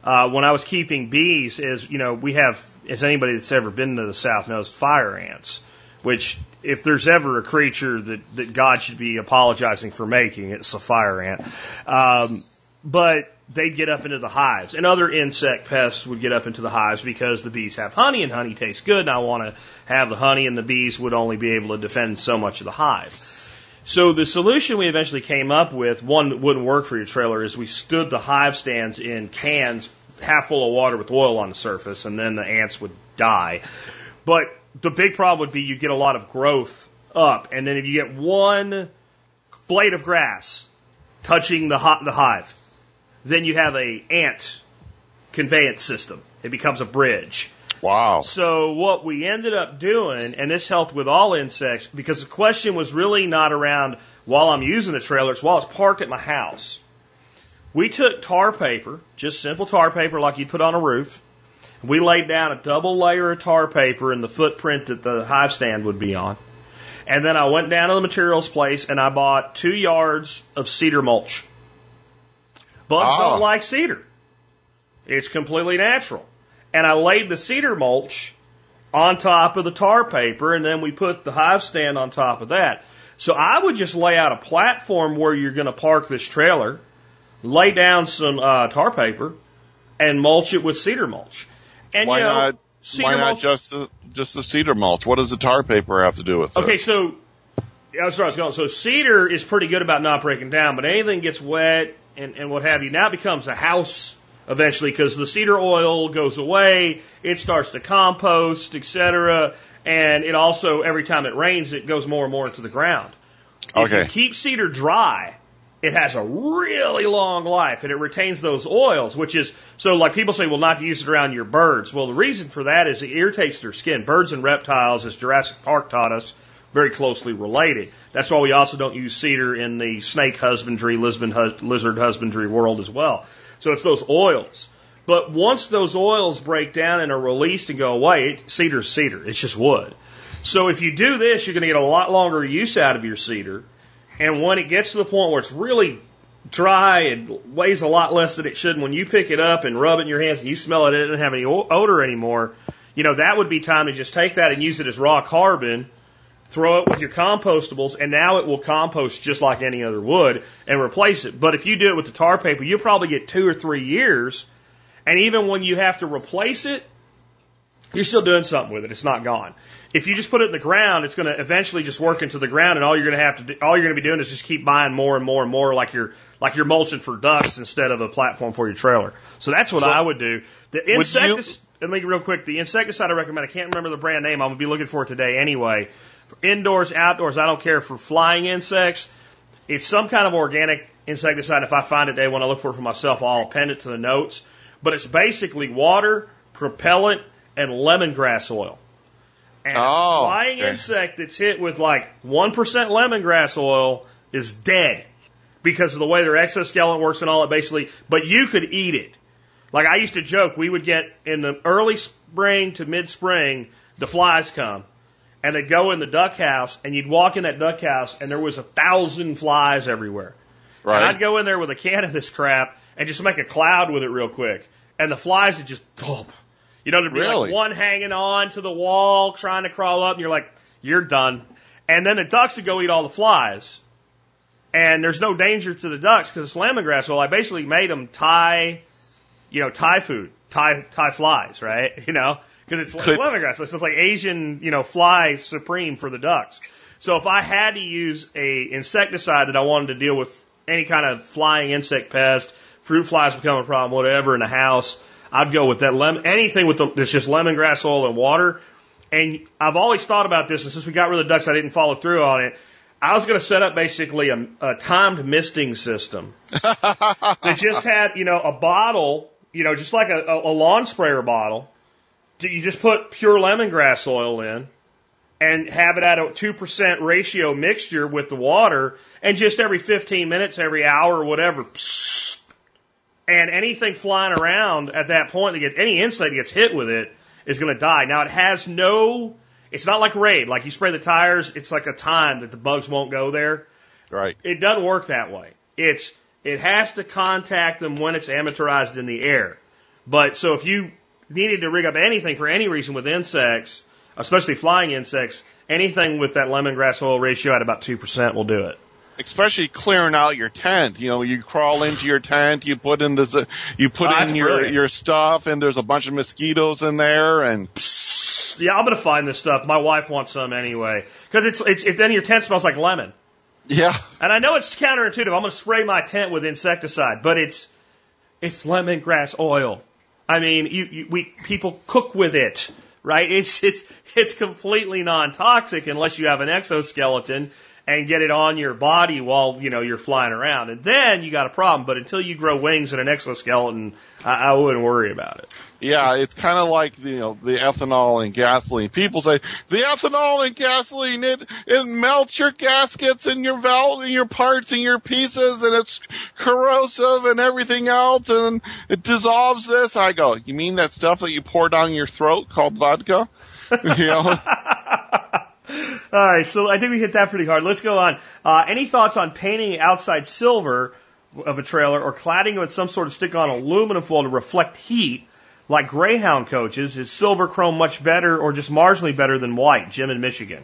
Uh, when I was keeping bees, is you know we have, as anybody that's ever been to the South knows, fire ants. Which, if there's ever a creature that that God should be apologizing for making, it's a fire ant. Um, but they'd get up into the hives, and other insect pests would get up into the hives because the bees have honey, and honey tastes good, and I want to have the honey, and the bees would only be able to defend so much of the hive. So the solution we eventually came up with, one that wouldn't work for your trailer, is we stood the hive stands in cans half full of water with oil on the surface, and then the ants would die. But the big problem would be you get a lot of growth up, and then if you get one blade of grass touching the, the hive, then you have a ant conveyance system. It becomes a bridge. Wow. So what we ended up doing, and this helped with all insects, because the question was really not around while I'm using the trailer, it's while it's parked at my house. We took tar paper, just simple tar paper like you put on a roof. We laid down a double layer of tar paper in the footprint that the hive stand would be on. And then I went down to the materials place and I bought two yards of cedar mulch. Bugs Ah. don't like cedar. It's completely natural. And I laid the cedar mulch on top of the tar paper and then we put the hive stand on top of that. So I would just lay out a platform where you're going to park this trailer, lay down some uh, tar paper, and mulch it with cedar mulch. And why you know, not? cedar Why not just the just the cedar mulch? What does the tar paper have to do with it? Okay, so that's where I was going. So cedar is pretty good about not breaking down, but anything gets wet and, and what have you, now it becomes a house eventually because the cedar oil goes away, it starts to compost, etc. And it also, every time it rains, it goes more and more into the ground. Okay. If you keep cedar dry, it has a really long life and it retains those oils, which is so like people say, well, not to use it around your birds. Well, the reason for that is it irritates their skin. Birds and reptiles, as Jurassic Park taught us, very closely related. That's why we also don't use cedar in the snake husbandry, lizard husbandry world as well. So it's those oils. But once those oils break down and are released and go away, it, cedar's cedar. It's just wood. So if you do this, you're going to get a lot longer use out of your cedar. And when it gets to the point where it's really dry and weighs a lot less than it should, when you pick it up and rub it in your hands and you smell it, it doesn't have any odor anymore. you know, that would be time to just take that and use it as raw carbon, throw it with your compostables, and now it will compost just like any other wood and replace it. But if you do it with the tar paper, you'll probably get two or three years. And even when you have to replace it, you're still doing something with it. It's not gone. If you just put it in the ground, it's going to eventually just work into the ground, and all you're going to have to do, all you're going to be doing is just keep buying more and more and more, like you're like you're mulching for ducks instead of a platform for your trailer. So that's what So, I would do. The you- insecticide. Let me real quick. The insecticide I recommend. I can't remember the brand name. I'm gonna be looking for it today anyway. For indoors, outdoors, I don't care for flying insects. It's some kind of organic insecticide. If I find it today want to look for it for myself, I'll append it to the notes. But it's basically water, propellant, and lemongrass oil. And Oh, a flying okay. insect that's hit with like 1% lemongrass oil is dead because of the way their exoskeleton works and all that basically, but you could eat it. Like I used to joke, we would get in the early spring to mid spring, the flies come and they'd go in the duck house and you'd walk in that duck house and there was a thousand flies everywhere. And Right. I'd go in there with a can of this crap and just make a cloud with it real quick. And the flies would just thump. You know, there'd be Really? like one hanging on to the wall trying to crawl up and you're like, you're done. And then the ducks would go eat all the flies. And there's no danger to the ducks because it's lemongrass oil. I basically made them tie, you know, Thai food, Thai, Thai flies, right? You know, because it's, Could- lemongrass. It's like Asian, you know, fly supreme for the ducks. So if I had to use a insecticide that I wanted to deal with any kind of flying insect pest, fruit flies become a problem, whatever in the house, I'd go with that lemon, anything with the, that's just lemongrass oil and water. And I've always thought about this, and since we got rid of the ducks, I didn't follow through on it. I was going to set up basically a, a timed misting system that just had, you know, a bottle, you know, just like a, a lawn sprayer bottle. You just put pure lemongrass oil in and have it at a 2% ratio mixture with the water and just every 15 minutes, every hour or whatever, and anything flying around at that point that gets, any insect that gets hit with it is going to die. Now it has no, it's not like Raid. Like you spray the tires, it's like a time that the bugs won't go there. Right. It doesn't work that way. It's it has to contact them when it's amateurized in the air. But so if you needed to rig up anything for any reason with insects, especially flying insects, anything with that lemongrass oil ratio at about two percent will do it. Especially clearing out your tent. You know, you crawl into your tent, you put in the, you put Oh, in your, brilliant. your stuff and there's a bunch of mosquitoes in there and Yeah, I'm gonna find this stuff. My wife wants some anyway because it's it's it, then your tent smells like lemon. yeah. And I know it's counterintuitive. I'm going to spray my tent with insecticide, but it's it's lemongrass oil. I mean, you, you we people cook with it, right? It's it's it's completely non-toxic unless you have an exoskeleton and get it on your body while you know you're flying around, and then you got a problem. But until you grow wings and an exoskeleton, I, I wouldn't worry about it. Yeah, it's kind of like the, you know the ethanol and gasoline. People say the ethanol and gasoline it it melts your gaskets and your valve and your parts and your pieces and it's corrosive and everything else and it dissolves this. I go, you mean that stuff that you pour down your throat called vodka? you know, All right, so I think we hit that pretty hard. Let's go on. Uh, any thoughts on painting outside silver of a trailer or cladding with some sort of stick-on aluminum foil to reflect heat, like Greyhound coaches? Is silver chrome much better or just marginally better than white? Jim in Michigan.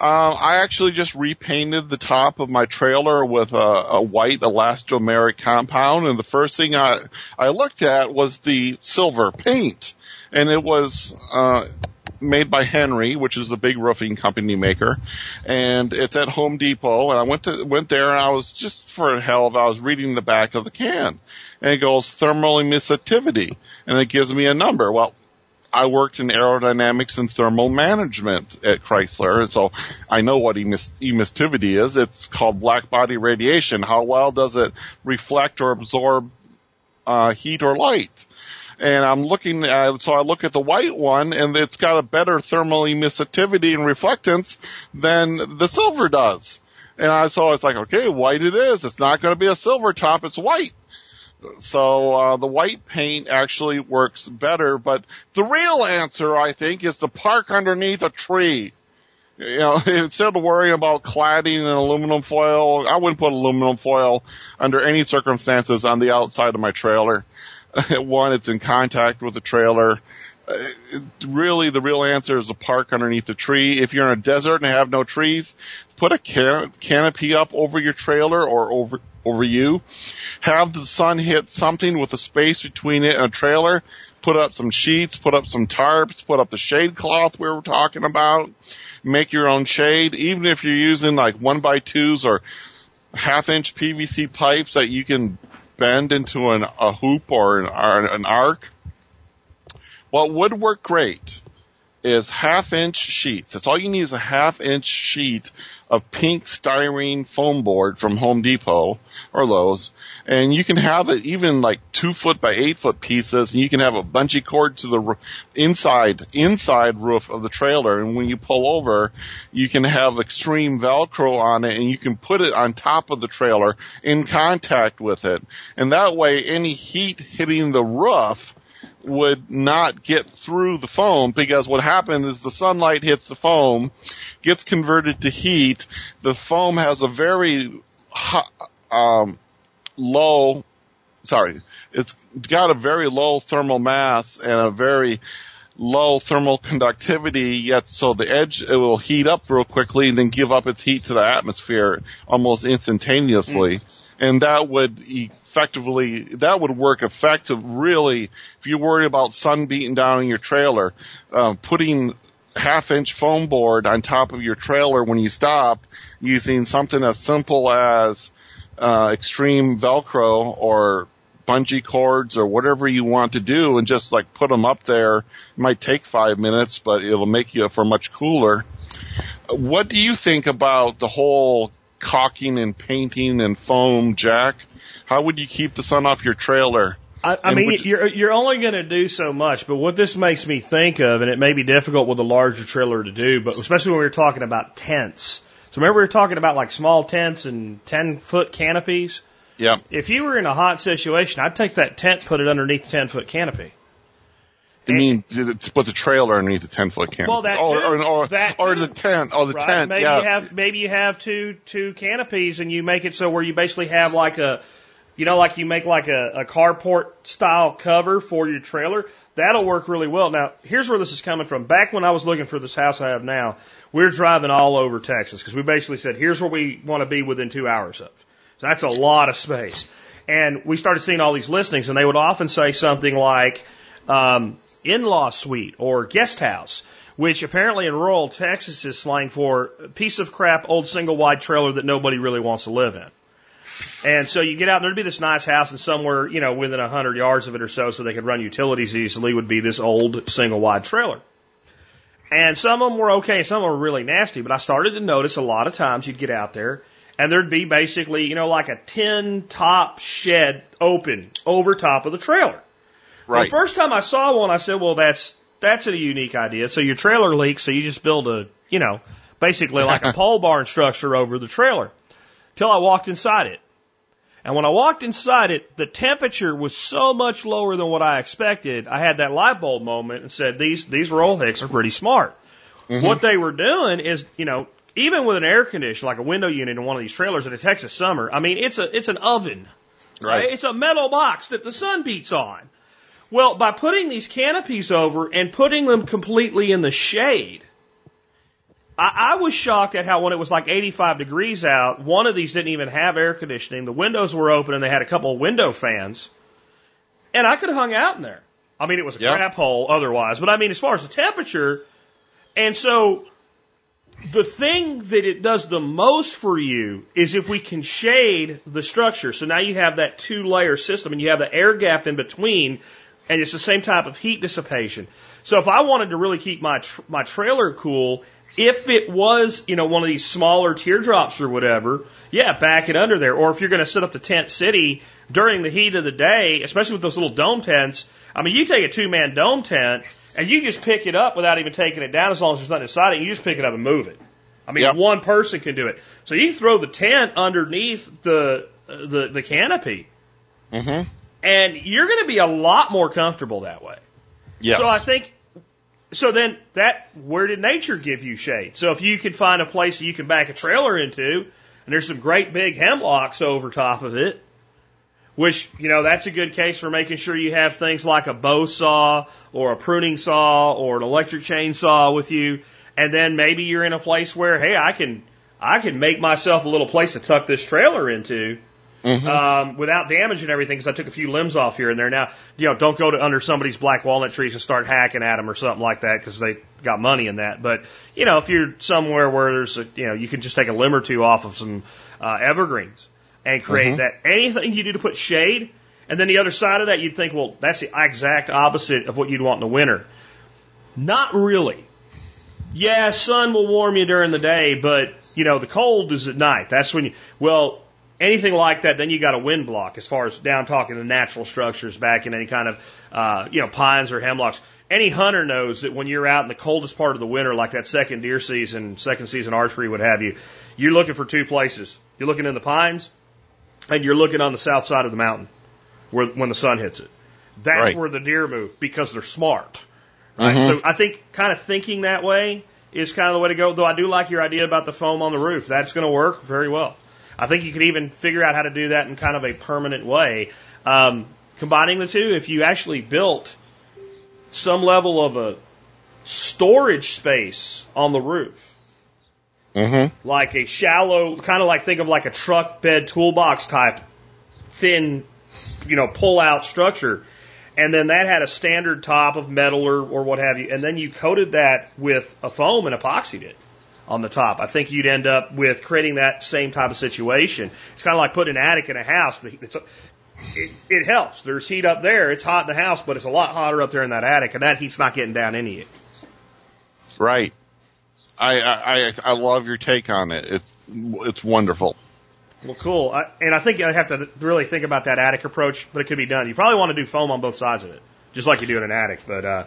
Um, I actually just repainted the top of my trailer with a, a white elastomeric compound, and the first thing I I looked at was the silver paint, and it was uh, made by Henry, which is a big roofing company maker, and it's at Home Depot. And I went to went there, and I was just for a hell of I was reading the back of the can, and it goes thermal emissivity, and it gives me a number. Well, I worked in aerodynamics and thermal management at Chrysler, and so I know what emiss- emissivity is. It's called black body radiation. How well does it reflect or absorb uh, heat or light? And I'm looking at, so I look at the white one, and it's got a better thermal emissivity and reflectance than the silver does. And I, so it's like, okay, white it is. It's not going to be a silver top. It's white. So uh, the white paint actually works better, but the real answer, I think, is to park underneath a tree. You know, instead of worrying about cladding and aluminum foil, I wouldn't put aluminum foil under any circumstances on the outside of my trailer. One, it's in contact with the trailer. uh, really the real answer is a park underneath a tree. If you're in a desert and have no trees, put a can- canopy up over your trailer or over over you. Have the sun hit something with a space between it and a trailer. Put up some sheets, put up some tarps, put up the shade cloth we were talking about. Make your own shade, even if you're using like one by twos or half inch PVC pipes that you can bend into an, a hoop or an, or an arc. What would work great is half inch sheets. That's all you need is a half inch sheet of pink styrene foam board from Home Depot or Lowe's. And you can have it even like two foot by eight foot pieces and you can have a bungee cord to the inside, inside roof of the trailer. And when you pull over, you can have extreme Velcro on it and you can put it on top of the trailer in contact with it. And that way any heat hitting the roof would not get through the foam because what happens is the sunlight hits the foam, gets converted to heat. The foam has a very hot, um, low, sorry, it's got a very low thermal mass and a very low thermal conductivity yet so the edge it will heat up real quickly and then give up its heat to the atmosphere almost instantaneously. Mm. And that would effectively, that would work effective really if you worry about sun beating down on your trailer, uh, putting half inch foam board on top of your trailer when you stop using something as simple as uh, extreme Velcro or bungee cords or whatever you want to do and just like put them up there. It might take five minutes, but it'll make you for much cooler. What do you think about the whole caulking and painting and foam, Jack? How would you keep the sun off your trailer? I, I mean, you, you're you're only going to do so much, but what this makes me think of, and it may be difficult with a larger trailer to do, but especially when we are talking about tents. So remember we were talking about like small tents and ten foot canopies. Yeah. If you were in a hot situation, I'd take that tent, put it underneath the ten foot canopy. You mean to put the trailer underneath the ten foot canopy? Well, that or, too. or, or, that or the tent. Oh, the right? tent. Maybe yes. you have maybe you have two two canopies and you make it so where you basically have like a you know, like you make like a, a carport style cover for your trailer. That'll work really well. Now, here's where this is coming from. Back when I was looking for this house I have now, we we're driving all over Texas because we basically said, here's where we want to be within two hours of. So that's a lot of space. And we started seeing all these listings and they would often say something like, um, in-law suite or guest house, which apparently in rural Texas is slang for a piece of crap old single wide trailer that nobody really wants to live in. And so you get out, and there'd be this nice house, and somewhere, you know, within a hundred yards of it or so, so they could run utilities easily, would be this old single wide trailer. And some of them were okay, some of them were really nasty, but I started to notice a lot of times you'd get out there, and there'd be basically, you know, like a tin top shed open over top of the trailer. Right. The first time I saw one, I said, well, that's, that's a unique idea. So your trailer leaks, so you just build a, you know, basically like a pole barn structure over the trailer. Till I walked inside it. And when I walked inside it, the temperature was so much lower than what I expected. I had that light bulb moment and said, these, these roll hicks are pretty smart. Mm-hmm. What they were doing is, you know, even with an air conditioner, like a window unit in one of these trailers in a Texas summer, I mean, it's a, it's an oven. Right. It's a metal box that the sun beats on. Well, by putting these canopies over and putting them completely in the shade, I, I was shocked at how when it was like 85 degrees out, one of these didn't even have air conditioning. The windows were open and they had a couple of window fans. And I could have hung out in there. I mean, it was a Yeah. crap hole otherwise, but I mean, as far as the temperature, and so the thing that it does the most for you is if we can shade the structure. So now you have that two layer system and you have the air gap in between and it's the same type of heat dissipation. So if I wanted to really keep my, tr- my trailer cool, if it was, you know, one of these smaller teardrops or whatever, yeah, back it under there. Or if you're going to set up the tent city during the heat of the day, especially with those little dome tents, I mean, you take a two man dome tent and you just pick it up without even taking it down as long as there's nothing inside it. You just pick it up and move it. I mean, Yep. one person can do it. So you throw the tent underneath the the, the canopy, Mm-hmm. and you're going to be a lot more comfortable that way. Yes. So I think, so then that, where did nature give you shade? So if you can find a place that you can back a trailer into, and there's some great big hemlocks over top of it, which, you know, that's a good case for making sure you have things like a bow saw or a pruning saw or an electric chainsaw with you. And then maybe you're in a place where, hey, I can, I can make myself a little place to tuck this trailer into. Mm-hmm. Um, without damaging everything, because I took a few limbs off here and there. Now, you know, don't go to under somebody's black walnut trees and start hacking at them or something like that, because they got money in that. But you know, if you're somewhere where there's, a, you know, you can just take a limb or two off of some uh, evergreens and create mm-hmm. that. Anything you do to put shade, and then the other side of that, you'd think, well, that's the exact opposite of what you'd want in the winter. Not really. Yeah, sun will warm you during the day, but you know the cold is at night. That's when you well anything like that. Then you got a wind block as far as down talking the natural structures back in any kind of uh, you know pines or hemlocks. Any hunter knows that when you're out in the coldest part of the winter, like that second deer season, second season archery, would have you, you're looking for two places. You're looking in the pines and you're looking on the south side of the mountain where when the sun hits it. That's right. where the deer move because they're smart. Right. Mm-hmm. So I think kind of thinking that way is kind of the way to go. Though I do like your idea about the foam on the roof. That's going to work very well. I think you could even figure out how to do that in kind of a permanent way. Um, combining the two, if you actually built some level of a storage space on the roof, Mm-hmm. Like a shallow, kind of like think of like a truck bed toolbox type thin, you know, pull out structure. And then that had a standard top of metal or, or what have you. And then you coated that with a foam and epoxied it on the top. I think you'd end up with creating that same type of situation. It's kind of like putting an attic in a house. It's a, it, it helps. There's heat up there. It's hot in the house, but it's a lot hotter up there in that attic, and that heat's not getting down any it. Right. I, I I love your take on it. It's it's wonderful. Well, cool. I, and I think I have to really think about that attic approach, but it could be done. You probably want to do foam on both sides of it, just like you do in an attic. But uh,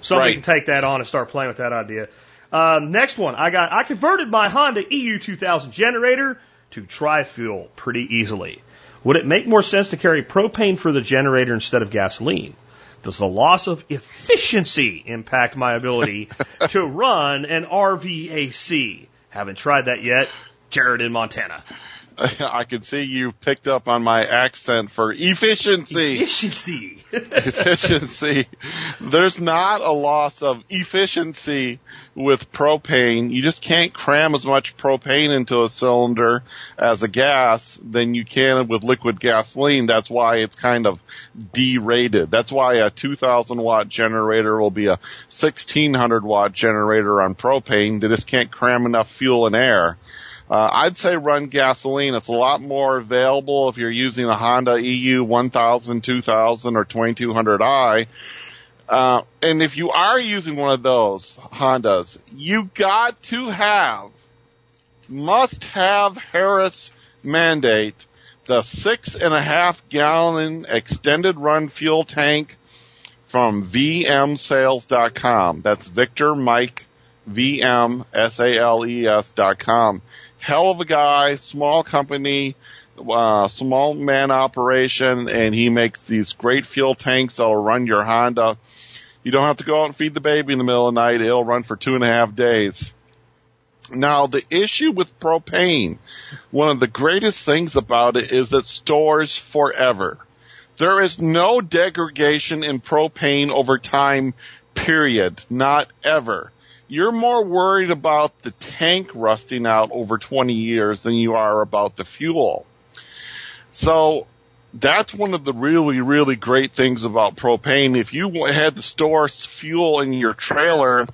somebody right. can take that on and start playing with that idea. Um, next one, I got. I converted my Honda EU 2000 generator to tri-fuel pretty easily. Would it make more sense to carry propane for the generator instead of gasoline? Does the loss of efficiency impact my ability to run an RVAC? Haven't tried that yet. Jared in Montana. I can see you picked up on my accent for efficiency. Efficiency. efficiency. There's not a loss of efficiency with propane. You just can't cram as much propane into a cylinder as a gas than you can with liquid gasoline. That's why it's kind of derated. That's why a 2000 watt generator will be a 1600 watt generator on propane. They just can't cram enough fuel and air. Uh, I'd say run gasoline. It's a lot more available if you're using a Honda EU 1000, 2000, or 2200i. Uh, and if you are using one of those Hondas, you got to have, must have Harris mandate the six and a half gallon extended run fuel tank from vmsales.com. That's Victor Mike VM S-A-L-E-S dot com hell of a guy, small company, uh, small man operation, and he makes these great fuel tanks that'll run your Honda. You don't have to go out and feed the baby in the middle of the night. It'll run for two and a half days. Now, the issue with propane, one of the greatest things about it is it stores forever. There is no degradation in propane over time, period. Not ever you're more worried about the tank rusting out over 20 years than you are about the fuel. So that's one of the really, really great things about propane. If you had to store fuel in your trailer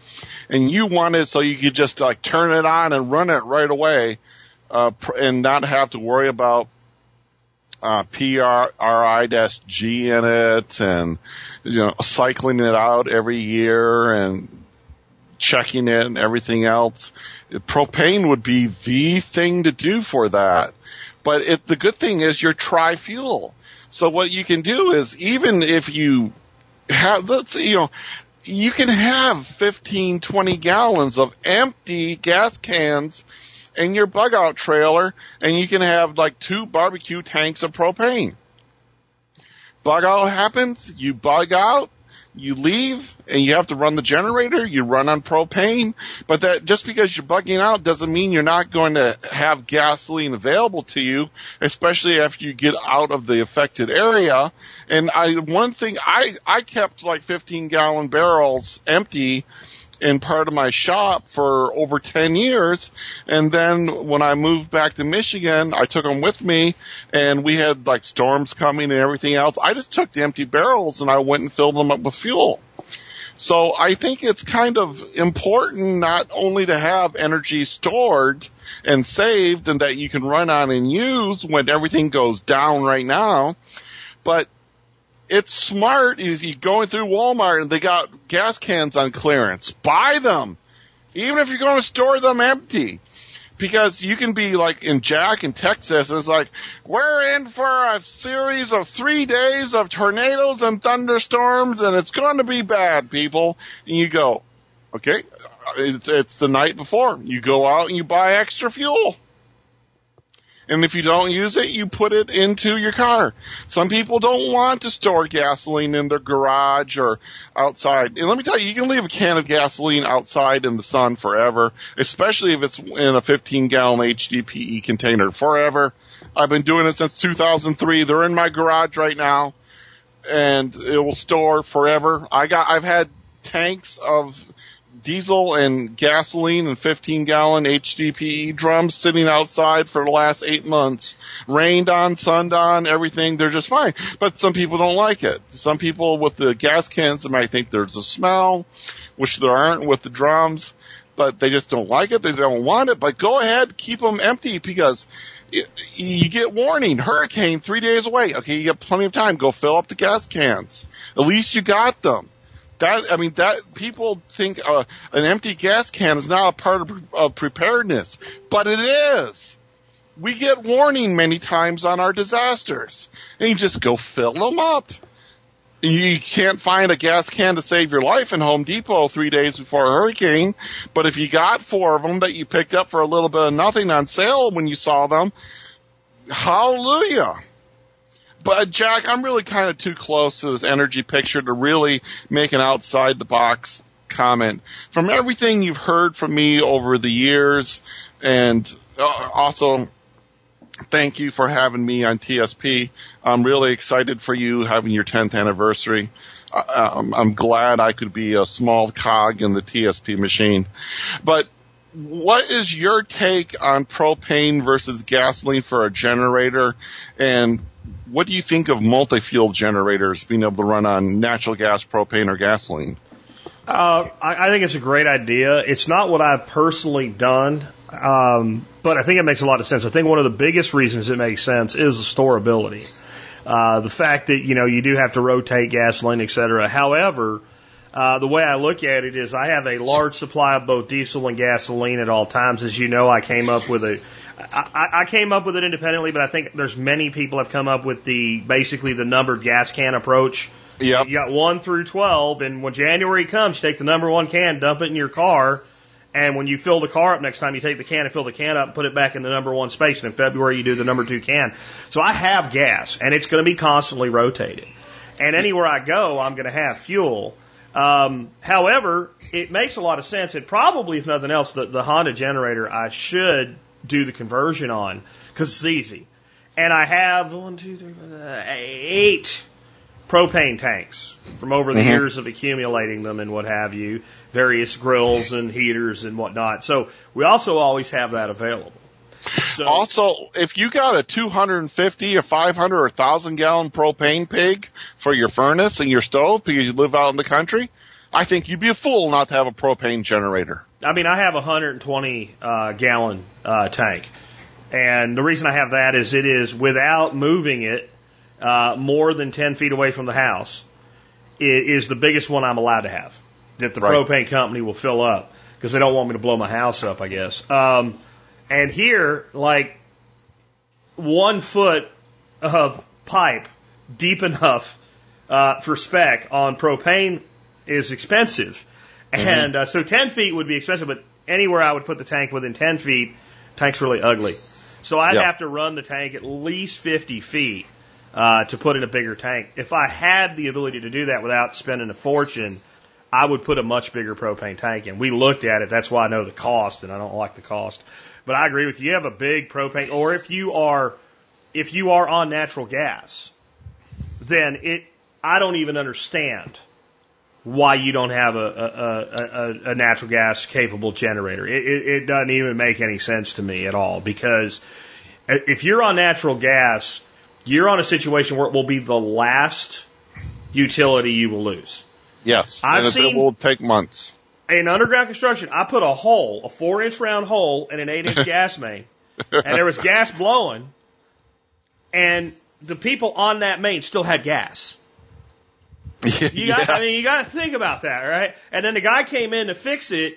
and you wanted so you could just like turn it on and run it right away, uh, and not have to worry about uh, PRI-G in it and, you know, cycling it out every year and checking it and everything else. Propane would be the thing to do for that. But it, the good thing is you're tri-fuel. So what you can do is even if you have, let's you know, you can have 15, 20 gallons of empty gas cans in your bug out trailer and you can have like two barbecue tanks of propane. Bug out happens, you bug out, you leave and you have to run the generator, you run on propane, but that just because you're bugging out doesn't mean you're not going to have gasoline available to you, especially after you get out of the affected area. And I, one thing, I, I kept like 15 gallon barrels empty in part of my shop for over 10 years. And then when I moved back to Michigan, I took them with me and we had like storms coming and everything else. I just took the empty barrels and I went and filled them up with fuel. So I think it's kind of important not only to have energy stored and saved and that you can run on and use when everything goes down right now, but it's smart is you going through Walmart and they got gas cans on clearance. Buy them. Even if you're going to store them empty. Because you can be like in Jack in Texas, and it's like, we're in for a series of three days of tornadoes and thunderstorms and it's going to be bad, people. And you go, okay, it's, it's the night before. You go out and you buy extra fuel. And if you don't use it, you put it into your car. Some people don't want to store gasoline in their garage or outside. And let me tell you, you can leave a can of gasoline outside in the sun forever, especially if it's in a 15 gallon HDPE container forever. I've been doing it since 2003. They're in my garage right now and it will store forever. I got, I've had tanks of diesel and gasoline and 15 gallon HDPE drums sitting outside for the last eight months. Rained on, sunned on, everything. They're just fine. But some people don't like it. Some people with the gas cans might think there's a smell, which there aren't with the drums, but they just don't like it. They don't want it. But go ahead, keep them empty because you get warning. Hurricane three days away. Okay, you got plenty of time. Go fill up the gas cans. At least you got them that I mean that people think uh, an empty gas can is not a part of, of preparedness, but it is. We get warning many times on our disasters, and you just go fill them up. You can't find a gas can to save your life in Home Depot three days before a hurricane, but if you got four of them that you picked up for a little bit of nothing on sale when you saw them, hallelujah. But Jack, I'm really kind of too close to this energy picture to really make an outside the box comment. From everything you've heard from me over the years, and uh, also thank you for having me on TSP. I'm really excited for you having your 10th anniversary. Um, I'm glad I could be a small cog in the TSP machine. But what is your take on propane versus gasoline for a generator? And what do you think of multi-fuel generators being able to run on natural gas, propane, or gasoline? Uh, I, I, think it's a great idea. It's not what I've personally done, um, but I think it makes a lot of sense. I think one of the biggest reasons it makes sense is the storability. Uh, the fact that you know you do have to rotate gasoline, et cetera. However, uh, the way I look at it is I have a large supply of both diesel and gasoline at all times. As you know, I came up with a I, I came up with it independently, but I think there's many people have come up with the basically the numbered gas can approach. Yeah. You got one through twelve, and when January comes, you take the number one can, dump it in your car, and when you fill the car up next time, you take the can and fill the can up and put it back in the number one space. And in February, you do the number two can. So I have gas, and it's going to be constantly rotated. And anywhere I go, I'm going to have fuel. Um, however, it makes a lot of sense. It probably, if nothing else, the, the Honda generator I should do the conversion on because it's easy. And I have one, two, three, uh, eight propane tanks from over the mm-hmm. years of accumulating them and what have you, various grills and heaters and whatnot. So we also always have that available. So, also, if you got a 250 a 500 or 1000 gallon propane pig for your furnace and your stove because you live out in the country, I think you'd be a fool not to have a propane generator. I mean, I have a 120 uh, gallon uh, tank, and the reason I have that is it is without moving it uh, more than 10 feet away from the house. It is the biggest one I'm allowed to have that the right. propane company will fill up because they don't want me to blow my house up, I guess. Um, and here, like one foot of pipe deep enough uh, for spec on propane is expensive. Mm-hmm. And uh, so 10 feet would be expensive, but anywhere I would put the tank within 10 feet, tank's really ugly. So I'd yep. have to run the tank at least 50 feet uh, to put in a bigger tank. If I had the ability to do that without spending a fortune, I would put a much bigger propane tank in. We looked at it. That's why I know the cost, and I don't like the cost. But I agree with you. You have a big propane, or if you are, if you are on natural gas, then it, I don't even understand why you don't have a, a, a, a natural gas capable generator. It, it, it doesn't even make any sense to me at all because if you're on natural gas, you're on a situation where it will be the last utility you will lose. Yes, I've and seen- it will take months. In underground construction, I put a hole, a four inch round hole in an eight inch gas main, and there was gas blowing, and the people on that main still had gas. You got, I mean, you got to think about that, right? And then the guy came in to fix it,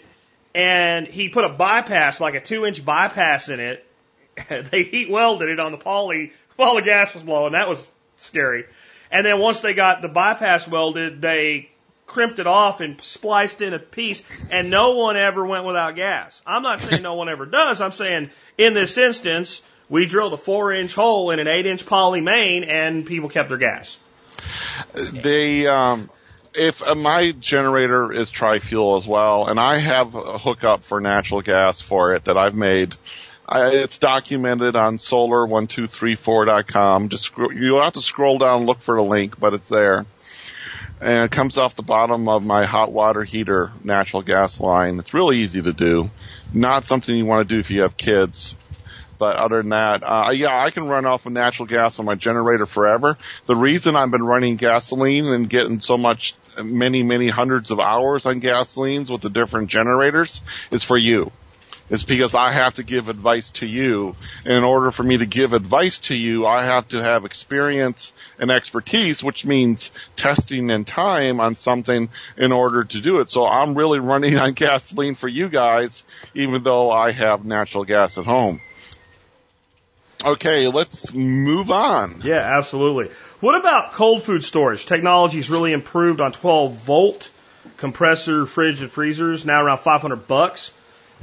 and he put a bypass, like a two inch bypass in it. they heat welded it on the poly while the gas was blowing. That was scary. And then once they got the bypass welded, they crimped it off and spliced in a piece, and no one ever went without gas. I'm not saying no one ever does. I'm saying in this instance, we drilled a four inch hole in an eight inch poly main, and people kept their gas. they um if uh, my generator is tri-fuel as well, and I have a hookup for natural gas for it that I've made. I, it's documented on solar1234.com. Just you'll have to scroll down and look for the link, but it's there. And it comes off the bottom of my hot water heater natural gas line. It's really easy to do. Not something you want to do if you have kids. But other than that, uh, yeah, I can run off of natural gas on my generator forever. The reason I've been running gasoline and getting so much, many, many hundreds of hours on gasolines with the different generators is for you. It's because I have to give advice to you. In order for me to give advice to you, I have to have experience and expertise, which means testing and time on something in order to do it. So I'm really running on gasoline for you guys, even though I have natural gas at home. Okay, let's move on. Yeah, absolutely. What about cold food storage? Technology's really improved on 12 volt compressor fridge and freezers, now around 500 bucks.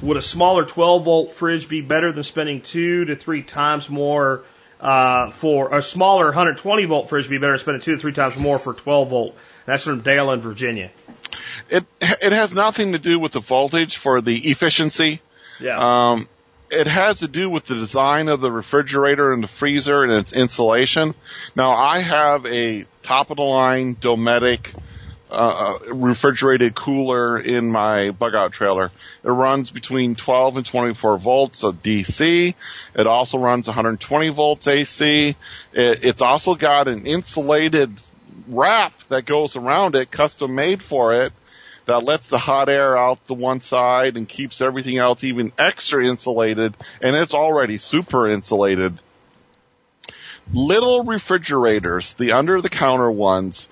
Would a smaller 12 volt fridge be better than spending two to three times more uh, for a smaller 120 volt fridge? Be better than spending two to three times more for 12 volt. That's from Dale in Virginia. It it has nothing to do with the voltage for the efficiency. Yeah. Um, it has to do with the design of the refrigerator and the freezer and its insulation. Now I have a top of the line Dometic uh, refrigerated cooler in my bug out trailer. It runs between 12 and 24 volts of DC. It also runs 120 volts AC. It, it's also got an insulated wrap that goes around it, custom made for it, that lets the hot air out the one side and keeps everything else even extra insulated, and it's already super insulated. Little refrigerators, the under the counter ones,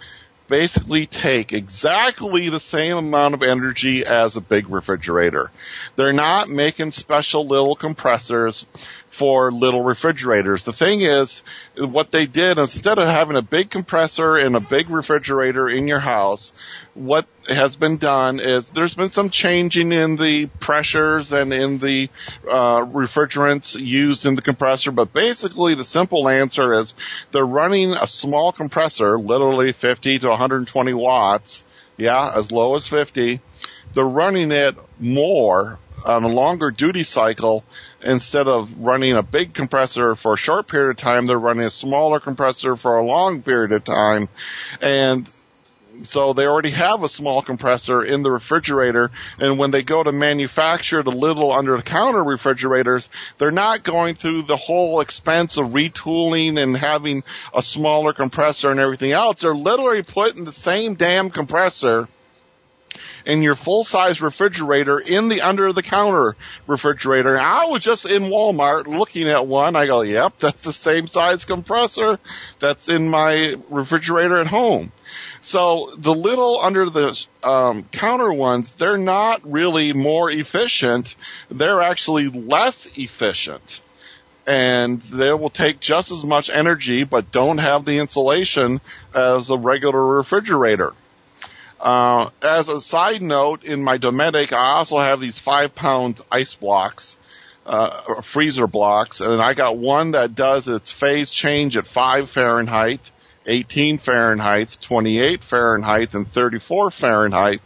basically take exactly the same amount of energy as a big refrigerator. They're not making special little compressors for little refrigerators. The thing is, what they did, instead of having a big compressor and a big refrigerator in your house, what has been done is there's been some changing in the pressures and in the uh, refrigerants used in the compressor, but basically the simple answer is they're running a small compressor, literally 50 to 120 watts, yeah, as low as 50. They're running it more on a longer duty cycle instead of running a big compressor for a short period of time, they're running a smaller compressor for a long period of time. And so they already have a small compressor in the refrigerator and when they go to manufacture the little under the counter refrigerators, they're not going through the whole expense of retooling and having a smaller compressor and everything else. They're literally putting the same damn compressor in your full size refrigerator in the under the counter refrigerator. And I was just in Walmart looking at one. I go, yep, that's the same size compressor that's in my refrigerator at home. So the little under the um, counter ones, they're not really more efficient. They're actually less efficient. And they will take just as much energy, but don't have the insulation as a regular refrigerator. Uh, as a side note, in my Dometic, I also have these five pound ice blocks uh, freezer blocks, and I got one that does its phase change at 5 Fahrenheit, 18 Fahrenheit, 28 Fahrenheit, and 34 Fahrenheit.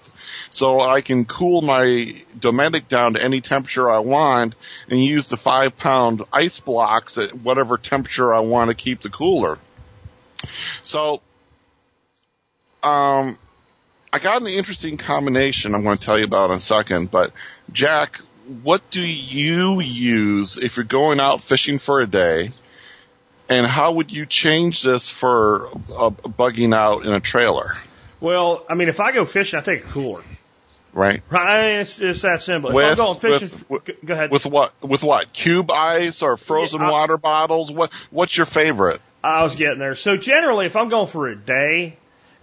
So I can cool my Dometic down to any temperature I want and use the five pound ice blocks at whatever temperature I want to keep the cooler. So, um, I got an interesting combination I'm going to tell you about in a second, but Jack, what do you use if you're going out fishing for a day? And how would you change this for uh, bugging out in a trailer? Well, I mean, if I go fishing, I take a cooler. Right. Right. It's, it's that simple. With- if I'm going fishing, with- go, go ahead. With what? With what? Cube ice or frozen Yeah, I- water bottles? What? What's your favorite? I was getting there. So generally, if I'm going for a day,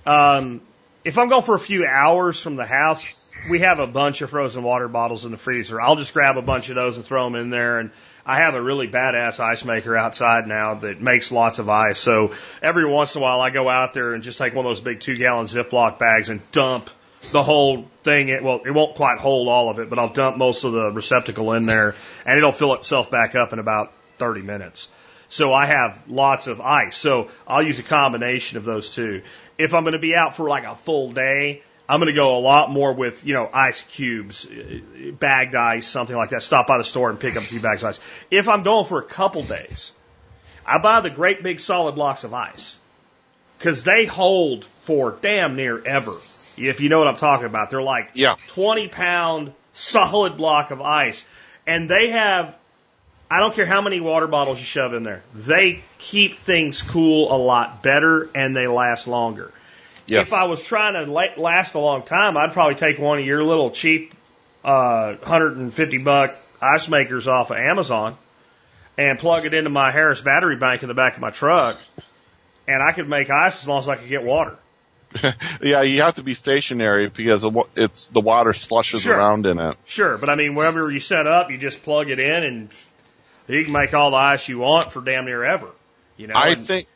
um, if I'm going for a few hours from the house, we have a bunch of frozen water bottles in the freezer. I'll just grab a bunch of those and throw them in there. And I have a really badass ice maker outside now that makes lots of ice. So every once in a while, I go out there and just take one of those big two gallon Ziploc bags and dump the whole thing. Well, it won't quite hold all of it, but I'll dump most of the receptacle in there and it'll fill itself back up in about 30 minutes. So I have lots of ice. So I'll use a combination of those two. If I'm going to be out for like a full day, I'm going to go a lot more with, you know, ice cubes, bagged ice, something like that. Stop by the store and pick up a few bags of ice. If I'm going for a couple days, I buy the great big solid blocks of ice because they hold for damn near ever. If you know what I'm talking about, they're like Yeah. 20 pound solid block of ice. And they have, I don't care how many water bottles you shove in there, they keep things cool a lot better and they last longer. Yes. If I was trying to last a long time, I'd probably take one of your little cheap, uh, 150 buck ice makers off of Amazon and plug it into my Harris battery bank in the back of my truck. And I could make ice as long as I could get water. yeah, you have to be stationary because it's the water slushes Sure. around in it. Sure, but I mean, wherever you set up, you just plug it in and you can make all the ice you want for damn near ever. You know, I and- think,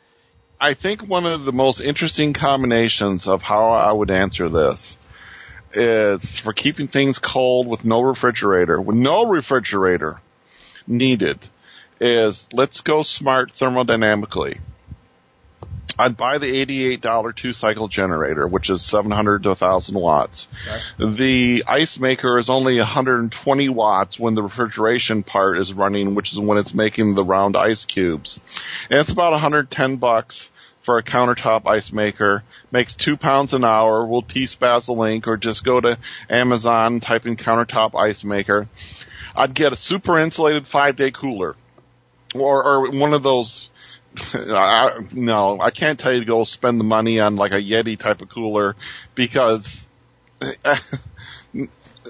I think one of the most interesting combinations of how I would answer this is for keeping things cold with no refrigerator, with no refrigerator needed, is let's go smart thermodynamically. I'd buy the $88 two cycle generator, which is 700 to 1000 watts. The ice maker is only 120 watts when the refrigeration part is running, which is when it's making the round ice cubes. And it's about 110 bucks for a countertop ice maker. Makes two pounds an hour. We'll T-Spaz a link or just go to Amazon, type in countertop ice maker. I'd get a super insulated five day cooler. Or, or one of those I, no, I can't tell you to go spend the money on like a Yeti type of cooler because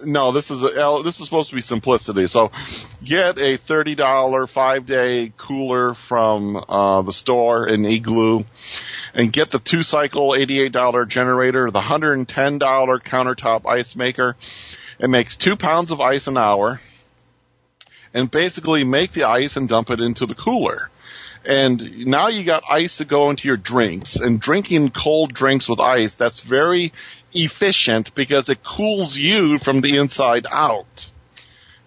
no, this is a, this is supposed to be simplicity. So get a thirty dollar five day cooler from uh, the store in Igloo, and get the two cycle eighty eight dollar generator, the hundred and ten dollar countertop ice maker. It makes two pounds of ice an hour, and basically make the ice and dump it into the cooler. And now you got ice to go into your drinks and drinking cold drinks with ice, that's very efficient because it cools you from the inside out.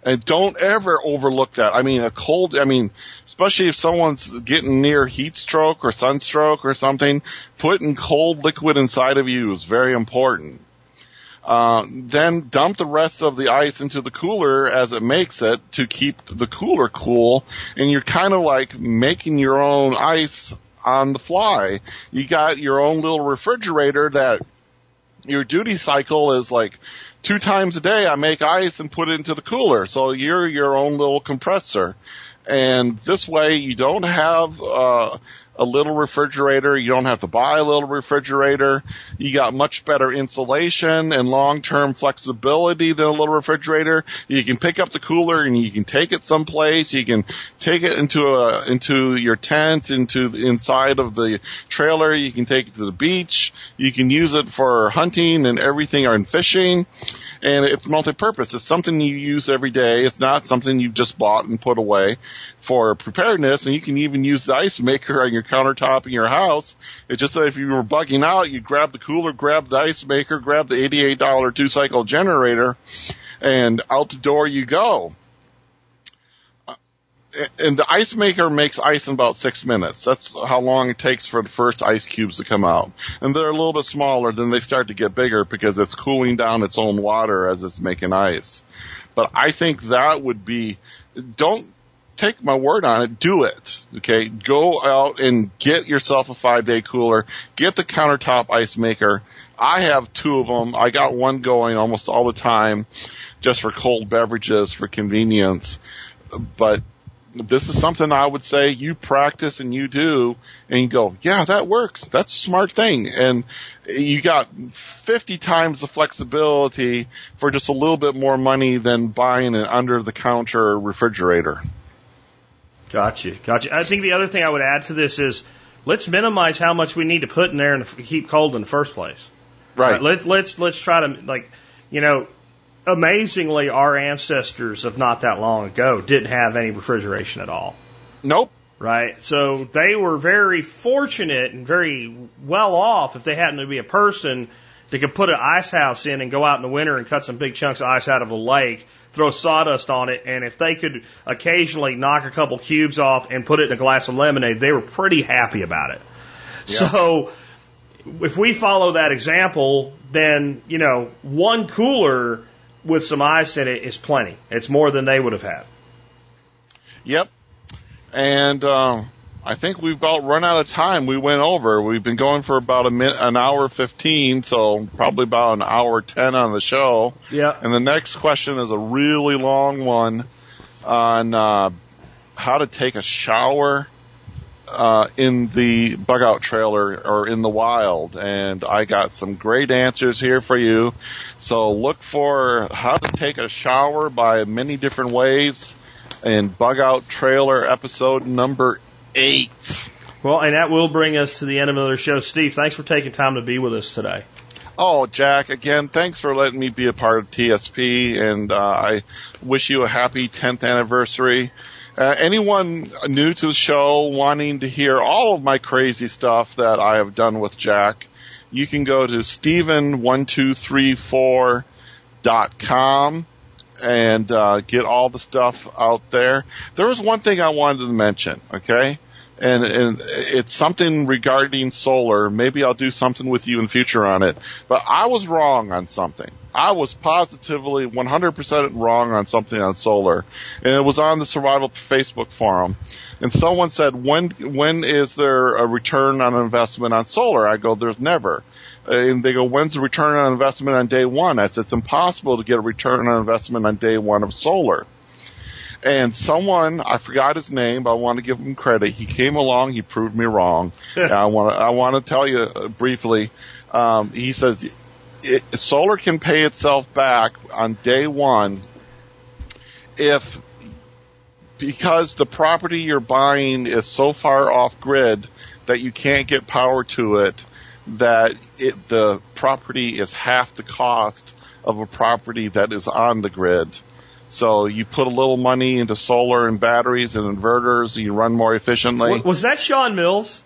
And don't ever overlook that. I mean, a cold, I mean, especially if someone's getting near heat stroke or sunstroke or something, putting cold liquid inside of you is very important. Uh, then dump the rest of the ice into the cooler as it makes it to keep the cooler cool. And you're kind of like making your own ice on the fly. You got your own little refrigerator that your duty cycle is like two times a day I make ice and put it into the cooler. So you're your own little compressor. And this way you don't have, uh, a little refrigerator. You don't have to buy a little refrigerator. You got much better insulation and long-term flexibility than a little refrigerator. You can pick up the cooler and you can take it someplace. You can take it into a, into your tent, into the inside of the trailer. You can take it to the beach. You can use it for hunting and everything or in fishing. And it's multi-purpose. It's something you use every day. It's not something you just bought and put away for preparedness. And you can even use the ice maker on your countertop in your house. It's just that if you were bugging out, you grab the cooler, grab the ice maker, grab the $88 two cycle generator, and out the door you go. And the ice maker makes ice in about six minutes. That's how long it takes for the first ice cubes to come out. And they're a little bit smaller, then they start to get bigger because it's cooling down its own water as it's making ice. But I think that would be, don't take my word on it, do it. Okay, go out and get yourself a five day cooler, get the countertop ice maker. I have two of them. I got one going almost all the time just for cold beverages for convenience. But this is something I would say you practice and you do and you go, yeah, that works. That's a smart thing. And you got 50 times the flexibility for just a little bit more money than buying an under the counter refrigerator. Gotcha. Gotcha. I think the other thing I would add to this is let's minimize how much we need to put in there and keep cold in the first place. Right. right. Let's, let's, let's try to like, you know, amazingly, our ancestors of not that long ago didn't have any refrigeration at all. Nope. Right? So they were very fortunate and very well off if they happened to be a person that could put an ice house in and go out in the winter and cut some big chunks of ice out of a lake, throw sawdust on it, and if they could occasionally knock a couple cubes off and put it in a glass of lemonade, they were pretty happy about it. Yeah. So if we follow that example, then, you know, one cooler with some ice in it is plenty. It's more than they would have had. Yep. And um, I think we've about run out of time. We went over. We've been going for about a minute, an hour fifteen, so probably about an hour ten on the show. Yeah. And the next question is a really long one on uh, how to take a shower uh, in the bug out trailer or in the wild. And I got some great answers here for you. So look for how to take a shower by many different ways in bug out trailer episode number eight. Well, and that will bring us to the end of another show. Steve, thanks for taking time to be with us today. Oh, Jack, again, thanks for letting me be a part of TSP, and uh, I wish you a happy 10th anniversary. Uh, anyone new to the show wanting to hear all of my crazy stuff that I have done with Jack, you can go to Steven1234.com and uh, get all the stuff out there. There was one thing I wanted to mention, okay? and, and it's something regarding solar. Maybe I'll do something with you in future on it. But I was wrong on something. I was positively 100% wrong on something on solar, and it was on the Survival Facebook forum. And someone said, "When when is there a return on investment on solar?" I go, "There's never." And they go, "When's the return on investment on day one?" I said, "It's impossible to get a return on investment on day one of solar." And someone, I forgot his name, but I want to give him credit. He came along, he proved me wrong. I want to, I want to tell you uh, briefly. Um, he says it, solar can pay itself back on day one if because the property you're buying is so far off grid that you can't get power to it that it, the property is half the cost of a property that is on the grid. So you put a little money into solar and batteries and inverters, and you run more efficiently. Was that Sean Mills?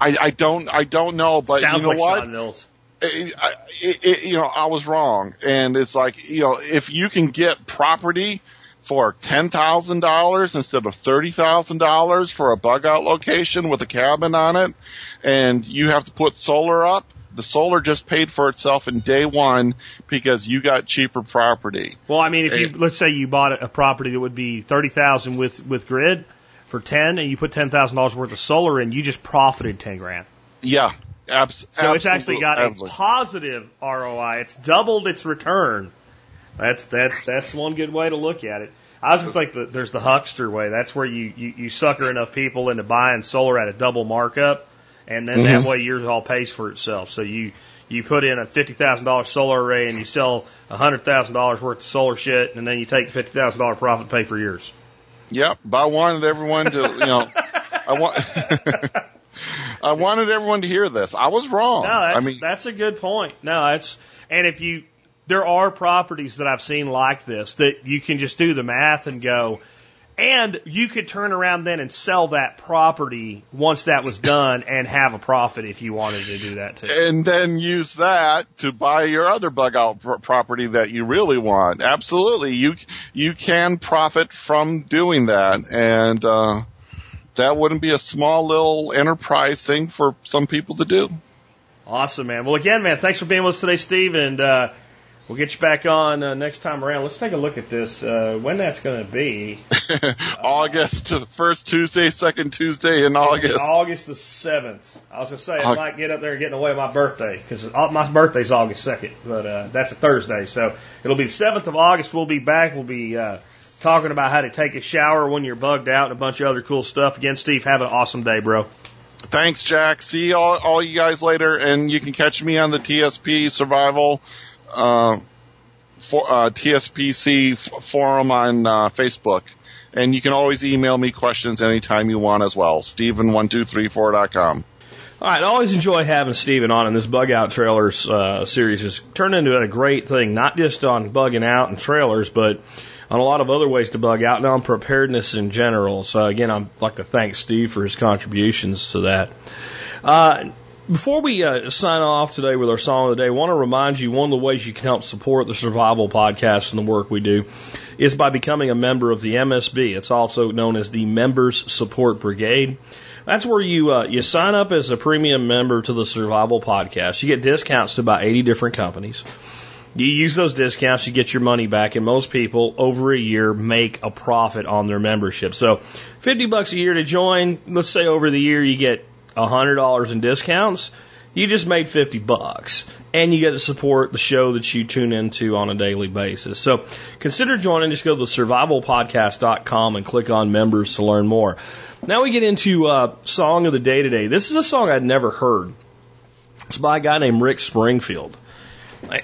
I, I don't I don't know, but Sounds you know like what? Sean Mills. It, it, it, you know, I was wrong, and it's like you know, if you can get property for ten thousand dollars instead of thirty thousand dollars for a bug out location with a cabin on it, and you have to put solar up, the solar just paid for itself in day one because you got cheaper property. Well, I mean, if you let's say you bought a property that would be thirty thousand with with grid for ten, and you put ten thousand dollars worth of solar in, you just profited ten grand. Yeah, abs- so it's actually got absolutely. a positive ROI. It's doubled its return. That's that's that's one good way to look at it. I also think that there's the huckster way. That's where you, you, you sucker enough people into buying solar at a double markup and then Mm-hmm. that way yours all pays for itself. So you you put in a fifty thousand dollar solar array and you sell a hundred thousand dollars worth of solar shit, and then you take the fifty thousand dollar profit and pay for yours. Yep, but I wanted everyone to, you know, I want, I wanted everyone to hear this. I was wrong. No, that's I mean, that's a good point. No, that's and if you there are properties that I've seen like this that you can just do the math and go. And you could turn around then and sell that property once that was done and have a profit if you wanted to do that too. And then use that to buy your other bug out pr- property that you really want. Absolutely. You, you can profit from doing that. And, uh, that wouldn't be a small little enterprise thing for some people to do. Awesome, man. Well, again, man, thanks for being with us today, Steve. And, uh, We'll get you back on uh, next time around. Let's take a look at this. Uh, when that's going to be? August, first Tuesday, second Tuesday in August. August the seventh. I was going to say I might get up there and get in the way of my birthday because my birthday's August second, but uh, that's a Thursday, so it'll be the seventh of August. We'll be back. We'll be uh, talking about how to take a shower when you're bugged out and a bunch of other cool stuff. Again, Steve, have an awesome day, bro. Thanks, Jack. See all, all you guys later, and you can catch me on the TSP Survival uh, for, uh, TSPC forum on uh, Facebook. And you can always email me questions anytime you want as well. Steven1234.com. All right, I always enjoy having Steven on, and this Bug Out Trailers uh, series has turned into a great thing, not just on bugging out and trailers, but on a lot of other ways to bug out and on preparedness in general. So, again, I'd like to thank Steve for his contributions to that. Uh, before we uh, sign off today with our song of the day, I want to remind you one of the ways you can help support the Survival Podcast and the work we do is by becoming a member of the MSB. It's also known as the Members Support Brigade. That's where you uh, you sign up as a premium member to the Survival Podcast. You get discounts to about 80 different companies. You use those discounts, you get your money back, and most people over a year make a profit on their membership. So, 50 bucks a year to join. Let's say over the year you get $100 in discounts, you just made 50 bucks and you get to support the show that you tune into on a daily basis. So consider joining. Just go to survivalpodcast.com and click on members to learn more. Now we get into uh, song of the day today. This is a song I'd never heard. It's by a guy named Rick Springfield.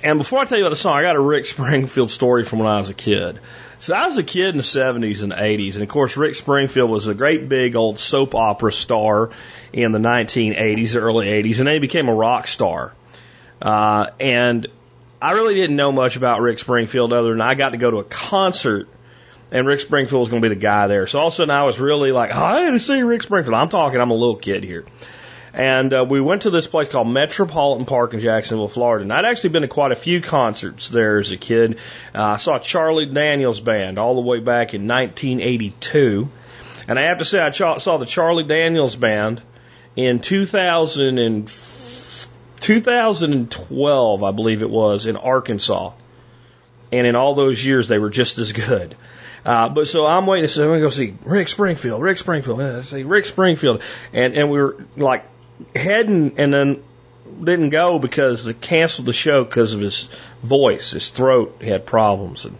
And before I tell you about the song, I got a Rick Springfield story from when I was a kid. So I was a kid in the 70s and 80s, and of course Rick Springfield was a great big old soap opera star in the 1980s, early 80s, and then he became a rock star. Uh, and I really didn't know much about Rick Springfield other than I got to go to a concert and Rick Springfield was going to be the guy there. So all of a sudden I was really like, oh, I had to see Rick Springfield. I'm talking, I'm a little kid here. And uh, we went to this place called Metropolitan Park in Jacksonville, Florida. And I'd actually been to quite a few concerts there as a kid. Uh, I saw Charlie Daniels Band all the way back in 1982. And I have to say, I saw the Charlie Daniels Band in 2000 and 2012, I believe it was, in Arkansas. And in all those years, they were just as good. Uh, but so I'm waiting to I'm going to go see Rick Springfield, Rick Springfield. I say, Rick Springfield. And, and we were like heading and then didn't go because they canceled the show because of his voice, his throat he had problems. And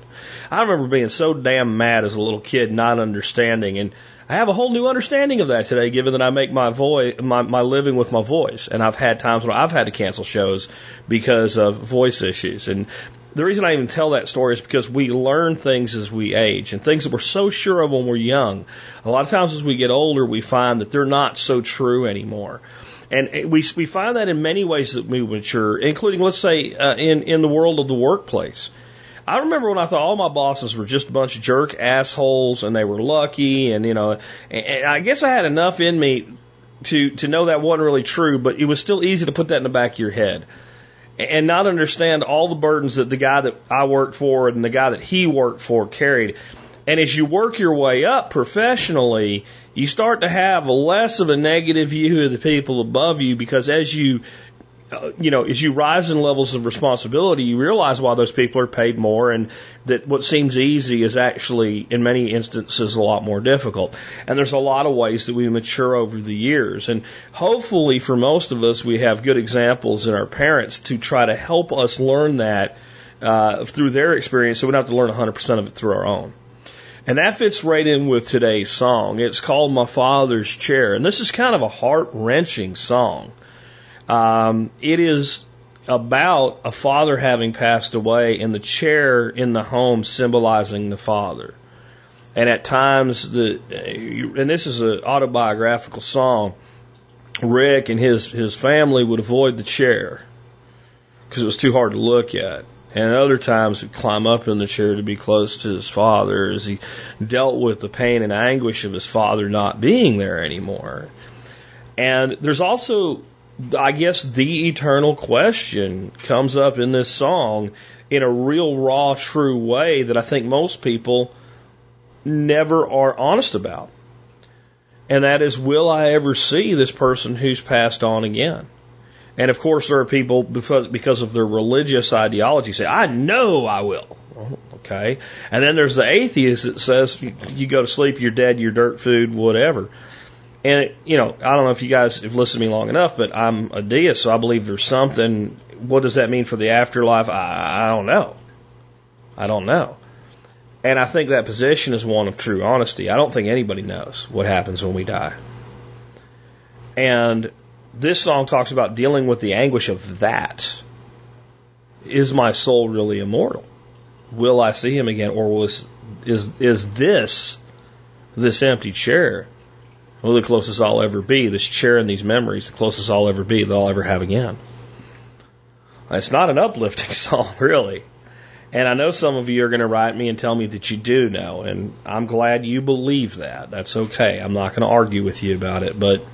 I remember being so damn mad as a little kid, not understanding. And I have a whole new understanding of that today, given that I make my voice, my, my living with my voice. And I've had times when I've had to cancel shows because of voice issues. And the reason I even tell that story is because we learn things as we age and things that we're so sure of when we're young. A lot of times as we get older, we find that they're not so true anymore. And we, we find that in many ways that we mature, including, let's say, uh, in, in the world of the workplace. I remember when I thought all my bosses were just a bunch of jerk assholes and they were lucky and, you know, and I guess I had enough in me to, to know that wasn't really true, but it was still easy to put that in the back of your head and not understand all the burdens that the guy that I worked for and the guy that he worked for carried. And as you work your way up professionally, you start to have less of a negative view of the people above you because as you uh, you know, as you rise in levels of responsibility, you realize why those people are paid more and that what seems easy is actually, in many instances, a lot more difficult. And there's a lot of ways that we mature over the years. And hopefully, for most of us, we have good examples in our parents to try to help us learn that uh, through their experience so we don't have to learn 100% of it through our own. And that fits right in with today's song. It's called My Father's Chair. And this is kind of a heart wrenching song. Um, it is about a father having passed away and the chair in the home symbolizing the father. And at times, the and this is an autobiographical song. Rick and his his family would avoid the chair because it was too hard to look at. And other times would climb up in the chair to be close to his father as he dealt with the pain and anguish of his father not being there anymore. And there's also, I guess, the eternal question comes up in this song in a real raw, true way that I think most people never are honest about. And that is, will I ever see this person who's passed on again? And of course, there are people because because of their religious ideology say, "I know I will." Uh-huh. Okay, and then there's the atheist that says, "You go to sleep, you're dead, you're dirt food, whatever." And it, you know, I don't know if you guys have listened to me long enough, but I'm a deist, so I believe there's something. What does that mean for the afterlife? I, I don't know. I don't know. And I think that position is one of true honesty. I don't think anybody knows what happens when we die. And this song talks about dealing with the anguish of that. Is my soul really immortal? Will I see him again, or was is is this this empty chair well, the closest I'll ever be? This chair and these memories, the closest I'll ever be that I'll ever have again. It's not an uplifting song, really. And I know some of you are going to write me and tell me that you do know, and I'm glad you believe that. That's okay. I'm not going to argue with you about it, but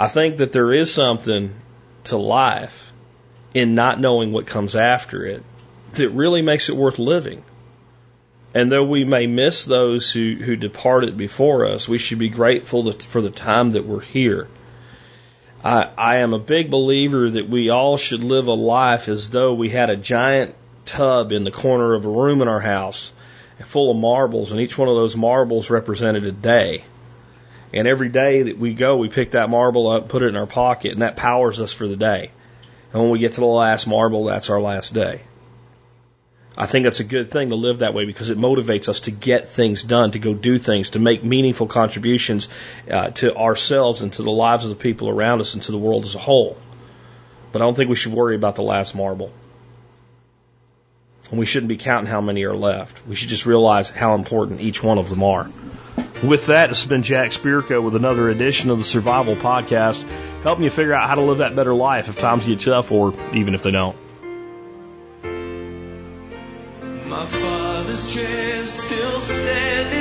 I think that there is something to life in not knowing what comes after it that really makes it worth living. And though we may miss those who, who departed before us, we should be grateful for the time that we're here. I, I am a big believer that we all should live a life as though we had a giant tub in the corner of a room in our house full of marbles, and each one of those marbles represented a day. And every day that we go, we pick that marble up, put it in our pocket, and that powers us for the day. And when we get to the last marble, that's our last day. I think that's a good thing to live that way because it motivates us to get things done, to go do things, to make meaningful contributions uh, to ourselves and to the lives of the people around us and to the world as a whole. But I don't think we should worry about the last marble. And we shouldn't be counting how many are left. We should just realize how important each one of them are. With that, has been Jack Spirko with another edition of the Survival Podcast, helping you figure out how to live that better life if times get tough or even if they don't. My father's chair still standing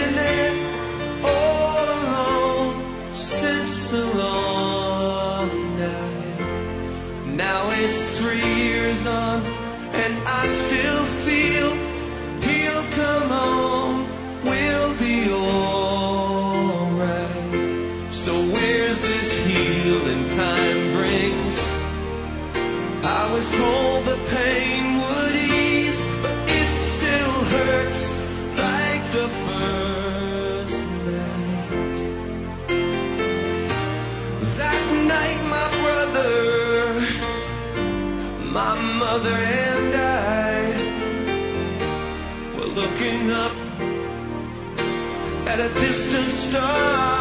at a distant star